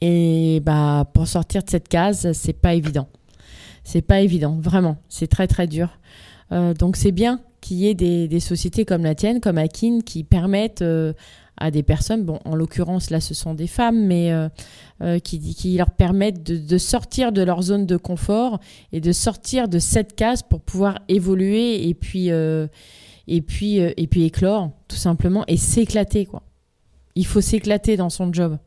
Et bah, pour sortir de cette case, c'est pas évident. C'est pas évident, vraiment. C'est très très dur. Euh, donc c'est bien qu'il y ait des, des sociétés comme la tienne, comme Akin, qui permettent euh, à des personnes, bon, en l'occurrence là, ce sont des femmes, mais euh, euh, qui, qui leur permettent de, de sortir de leur zone de confort et de sortir de cette case pour pouvoir évoluer et puis euh, et puis et puis éclore tout simplement et s'éclater quoi. Il faut s'éclater dans son job.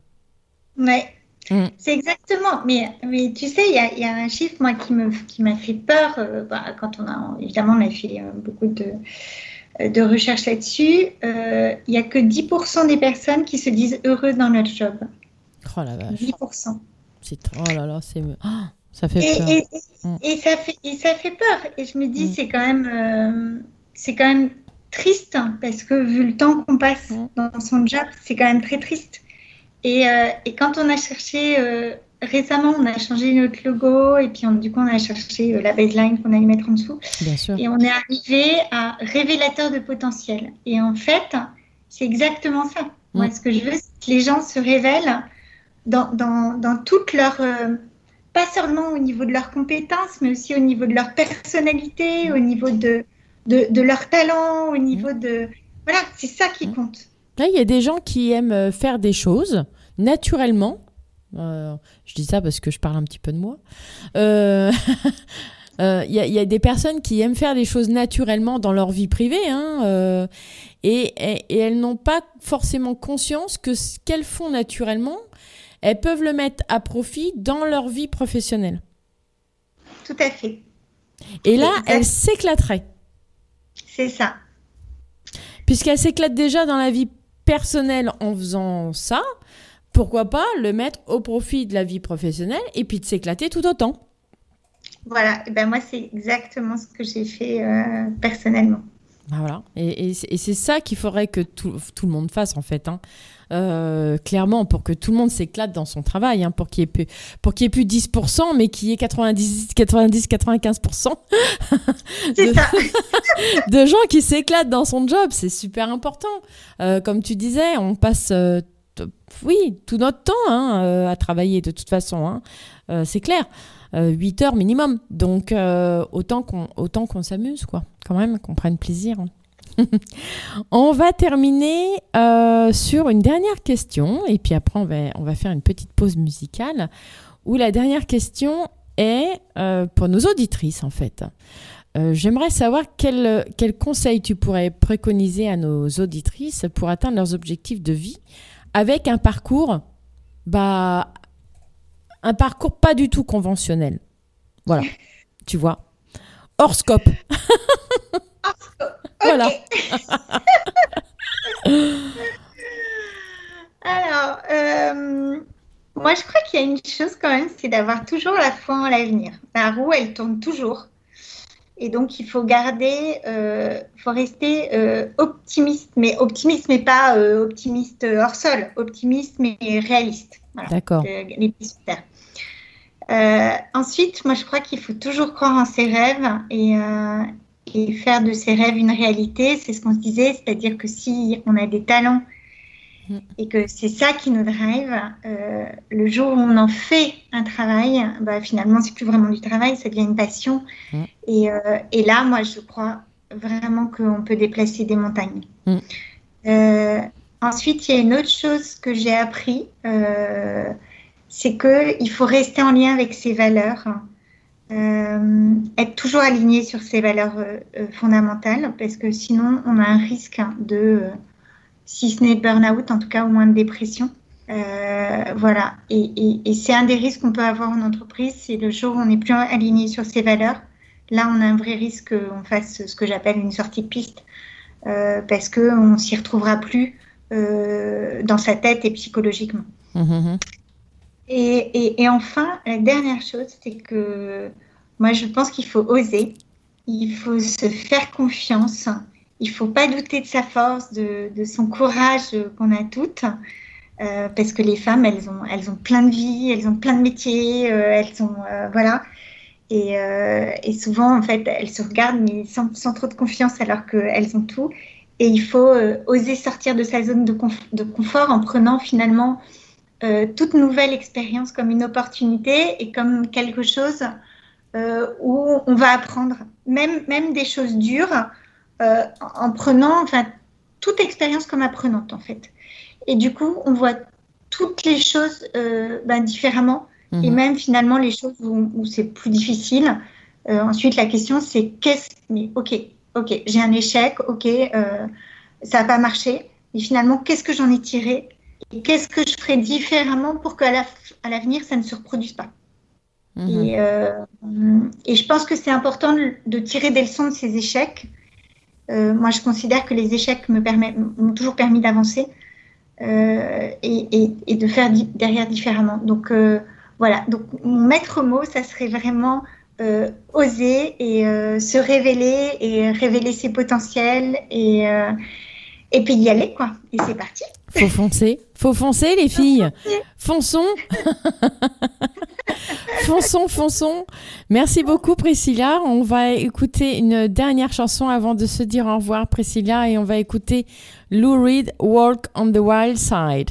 Ouais. Mm. C'est exactement. Mais, mais tu sais, il y a, y a un chiffre, moi, qui me, qui m'a fait peur. bah, quand on a, évidemment, on a fait beaucoup de, de recherches là-dessus. Euh, Il n'y a que 10% des personnes qui se disent heureuses dans leur job. Oh la vache. 10%. C'est oh là là, c'est Ah, ça fait peur. et, Mm. et, ça fait, et ça fait peur. Et je me dis, Mm. c'est quand même, euh, c'est quand même triste hein, parce que vu le temps qu'on passe Mm. dans son job, c'est quand même très triste. Et, euh, et quand on a cherché euh, récemment, on a changé notre logo et puis on- du coup on a cherché euh, la baseline qu'on allait mettre en dessous Bien sûr. et on est arrivé à révélateur de potentiel. Et en fait, c'est exactement ça. Moi, Mm. ce que je veux, c'est que les gens se révèlent dans, dans, dans toute leur. euh, pas seulement au niveau de leurs compétences, mais aussi au niveau de leur personnalité, au niveau de, de, de leur talent, au niveau de. Voilà, c'est ça qui Mm. compte. Là, il y a des gens qui aiment euh, faire des choses naturellement. Euh, je dis ça parce que je parle un petit peu de moi. Euh, euh, Il y, a- il y a des personnes qui aiment faire des choses naturellement dans leur vie privée, hein, euh, et, et- et elles n'ont pas forcément conscience que ce qu'elles font naturellement, elles peuvent le mettre à profit dans leur vie professionnelle. Tout à fait. Et là, elles s'éclateraient. C'est ça. Puisqu'elle s'éclate déjà dans la vie personnelle en faisant ça, pourquoi pas le mettre au profit de la vie professionnelle et puis de s'éclater tout autant Voilà. Et ben moi, c'est exactement ce que j'ai fait euh, personnellement. Ben voilà. Et, et c'est- et c'est ça qu'il faudrait que tout, tout le monde fasse en fait. hein. Euh, clairement, pour que tout le monde s'éclate dans son travail, hein, pour qu'il n'y ait, y ait plus 10%, mais qu'il y ait 90, 90 95% C'est de, ça. de gens qui s'éclatent dans son job. C'est super important. Euh, comme tu disais, on passe oui, tout notre temps hein, euh, à travailler de toute façon. hein. Euh, c'est clair. 8 heures minimum. Donc, euh, autant qu'on autant qu'on s'amuse, quoi. Quand même, qu'on prenne plaisir. hein. on va terminer euh, sur une dernière question. Et puis après, on va, on va faire une petite pause musicale. Où la dernière question est euh, pour nos auditrices, en fait. Euh, J'aimerais savoir quel, quel conseil tu pourrais préconiser à nos auditrices pour atteindre leurs objectifs de vie avec un parcours, bah, un parcours pas du tout conventionnel. Voilà, tu vois. Hors scope. voilà. Alors, euh, moi, je crois qu'il y a une chose quand même, c'est d'avoir toujours la foi en l'avenir. La roue, elle tourne toujours. Et donc, il faut garder, euh, faut rester euh, optimiste, mais optimiste, mais pas euh, optimiste hors sol, optimiste, mais réaliste. Voilà, D'accord. euh, les ensuite, moi, je crois qu'il faut toujours croire en ses rêves et, et faire de ses rêves une réalité. C'est ce qu'on se disait, c'est-à-dire que si on a des talents. Et que c'est ça qui nous drive, euh, le jour où on en fait un travail, bah, finalement, c'est plus vraiment du travail, ça devient une passion. Mm. Et, euh, et là, moi, je crois vraiment qu'on peut déplacer des montagnes. Mm. Euh, ensuite, il y a une autre chose que j'ai appris, c'est qu'il faut rester en lien avec ses valeurs, être toujours aligné sur ses valeurs fondamentales, parce que sinon, on a un risque de, si ce n'est burn-out, en tout cas au moins de dépression. Euh, voilà, et, et- et c'est un des risques qu'on peut avoir en entreprise, c'est le jour où on n'est plus aligné sur ses valeurs. Là, on a un vrai risque qu'on fasse ce que j'appelle une sortie de piste, euh, parce qu'on ne s'y retrouvera plus euh, dans sa tête et psychologiquement. Mhm. Et, et- et enfin, la dernière chose, c'est que moi, je pense qu'il faut oser, il faut se faire confiance, il faut pas douter de sa force, de, son courage qu'on a toutes, euh, parce que les femmes, elles ont, plein de vies, elles ont plein de métiers, euh, elles ont, euh, voilà. Et, euh, et souvent, en fait, elles se regardent, mais sans, trop de confiance, alors qu'elles ont tout. Et il faut oser sortir de sa zone de, conf- de confort en prenant finalement toute nouvelle expérience comme une opportunité et comme quelque chose où on va apprendre, même des choses dures, euh, en en prenant enfin, toute expérience comme apprenante en fait. Et du coup, on voit toutes les choses euh, ben, différemment Mhm. et même finalement les choses où, où c'est plus difficile. Euh, ensuite, la question c'est qu'est-ce. Mais ok, ok, j'ai un échec, ok, ça n'a pas marché. Mais finalement, qu'est-ce que j'en ai tiré? Et qu'est-ce que je ferais différemment pour qu'à la- l'avenir, ça ne se reproduise pas? Mhm. et, et je pense que c'est important de, de tirer des leçons de ces échecs. Euh, moi, je considère que les échecs m'ont toujours permis d'avancer euh, et, de faire derrière différemment. Donc euh, voilà, donc mon maître mot, ça serait vraiment oser et se révéler et révéler ses potentiels et, et puis y aller, quoi. Et c'est parti. Faut foncer. Faut foncer, les filles. Fonçons. fonçons, fonçons. Merci beaucoup, Priscilla. On va écouter une dernière chanson avant de se dire au revoir, Priscilla, et on va écouter Lou Reed, Walk on the Wild Side.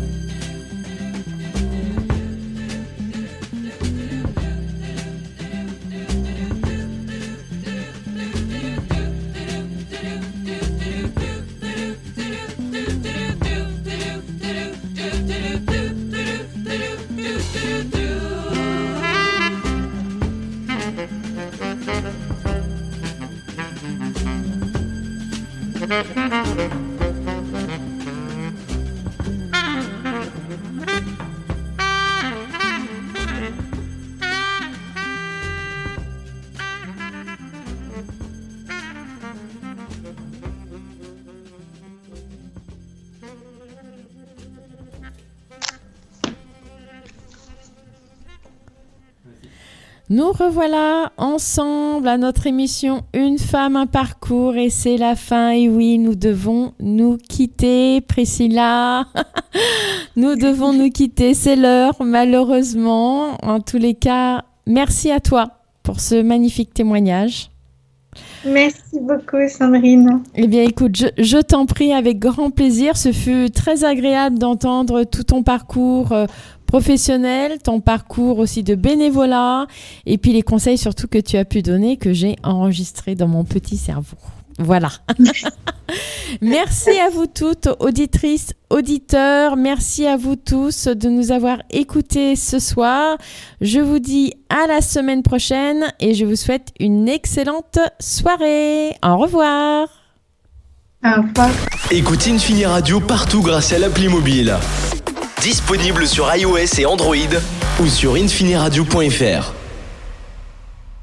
revoilà ensemble à notre émission Une femme, un parcours et c'est la fin. Et oui, nous devons nous quitter, Priscilla. nous devons nous quitter, c'est l'heure, malheureusement. En tous les cas, merci à toi pour ce magnifique témoignage. Merci beaucoup, Sandrine. Eh bien, écoute, je, je t'en prie avec grand plaisir. Ce fut très agréable d'entendre tout ton parcours professionnel, ton parcours aussi de bénévolat, et puis les conseils surtout que tu as pu donner, que j'ai enregistrés dans mon petit cerveau. Voilà. merci à vous toutes, auditrices, auditeurs. Merci à vous tous de nous avoir écoutés ce soir. Je vous dis à la semaine prochaine et je vous souhaite une excellente soirée. Au revoir. Au revoir. Écoute Infini Radio partout grâce à l'appli mobile. Disponible sur iOS et Android ou sur infiniradio.fr.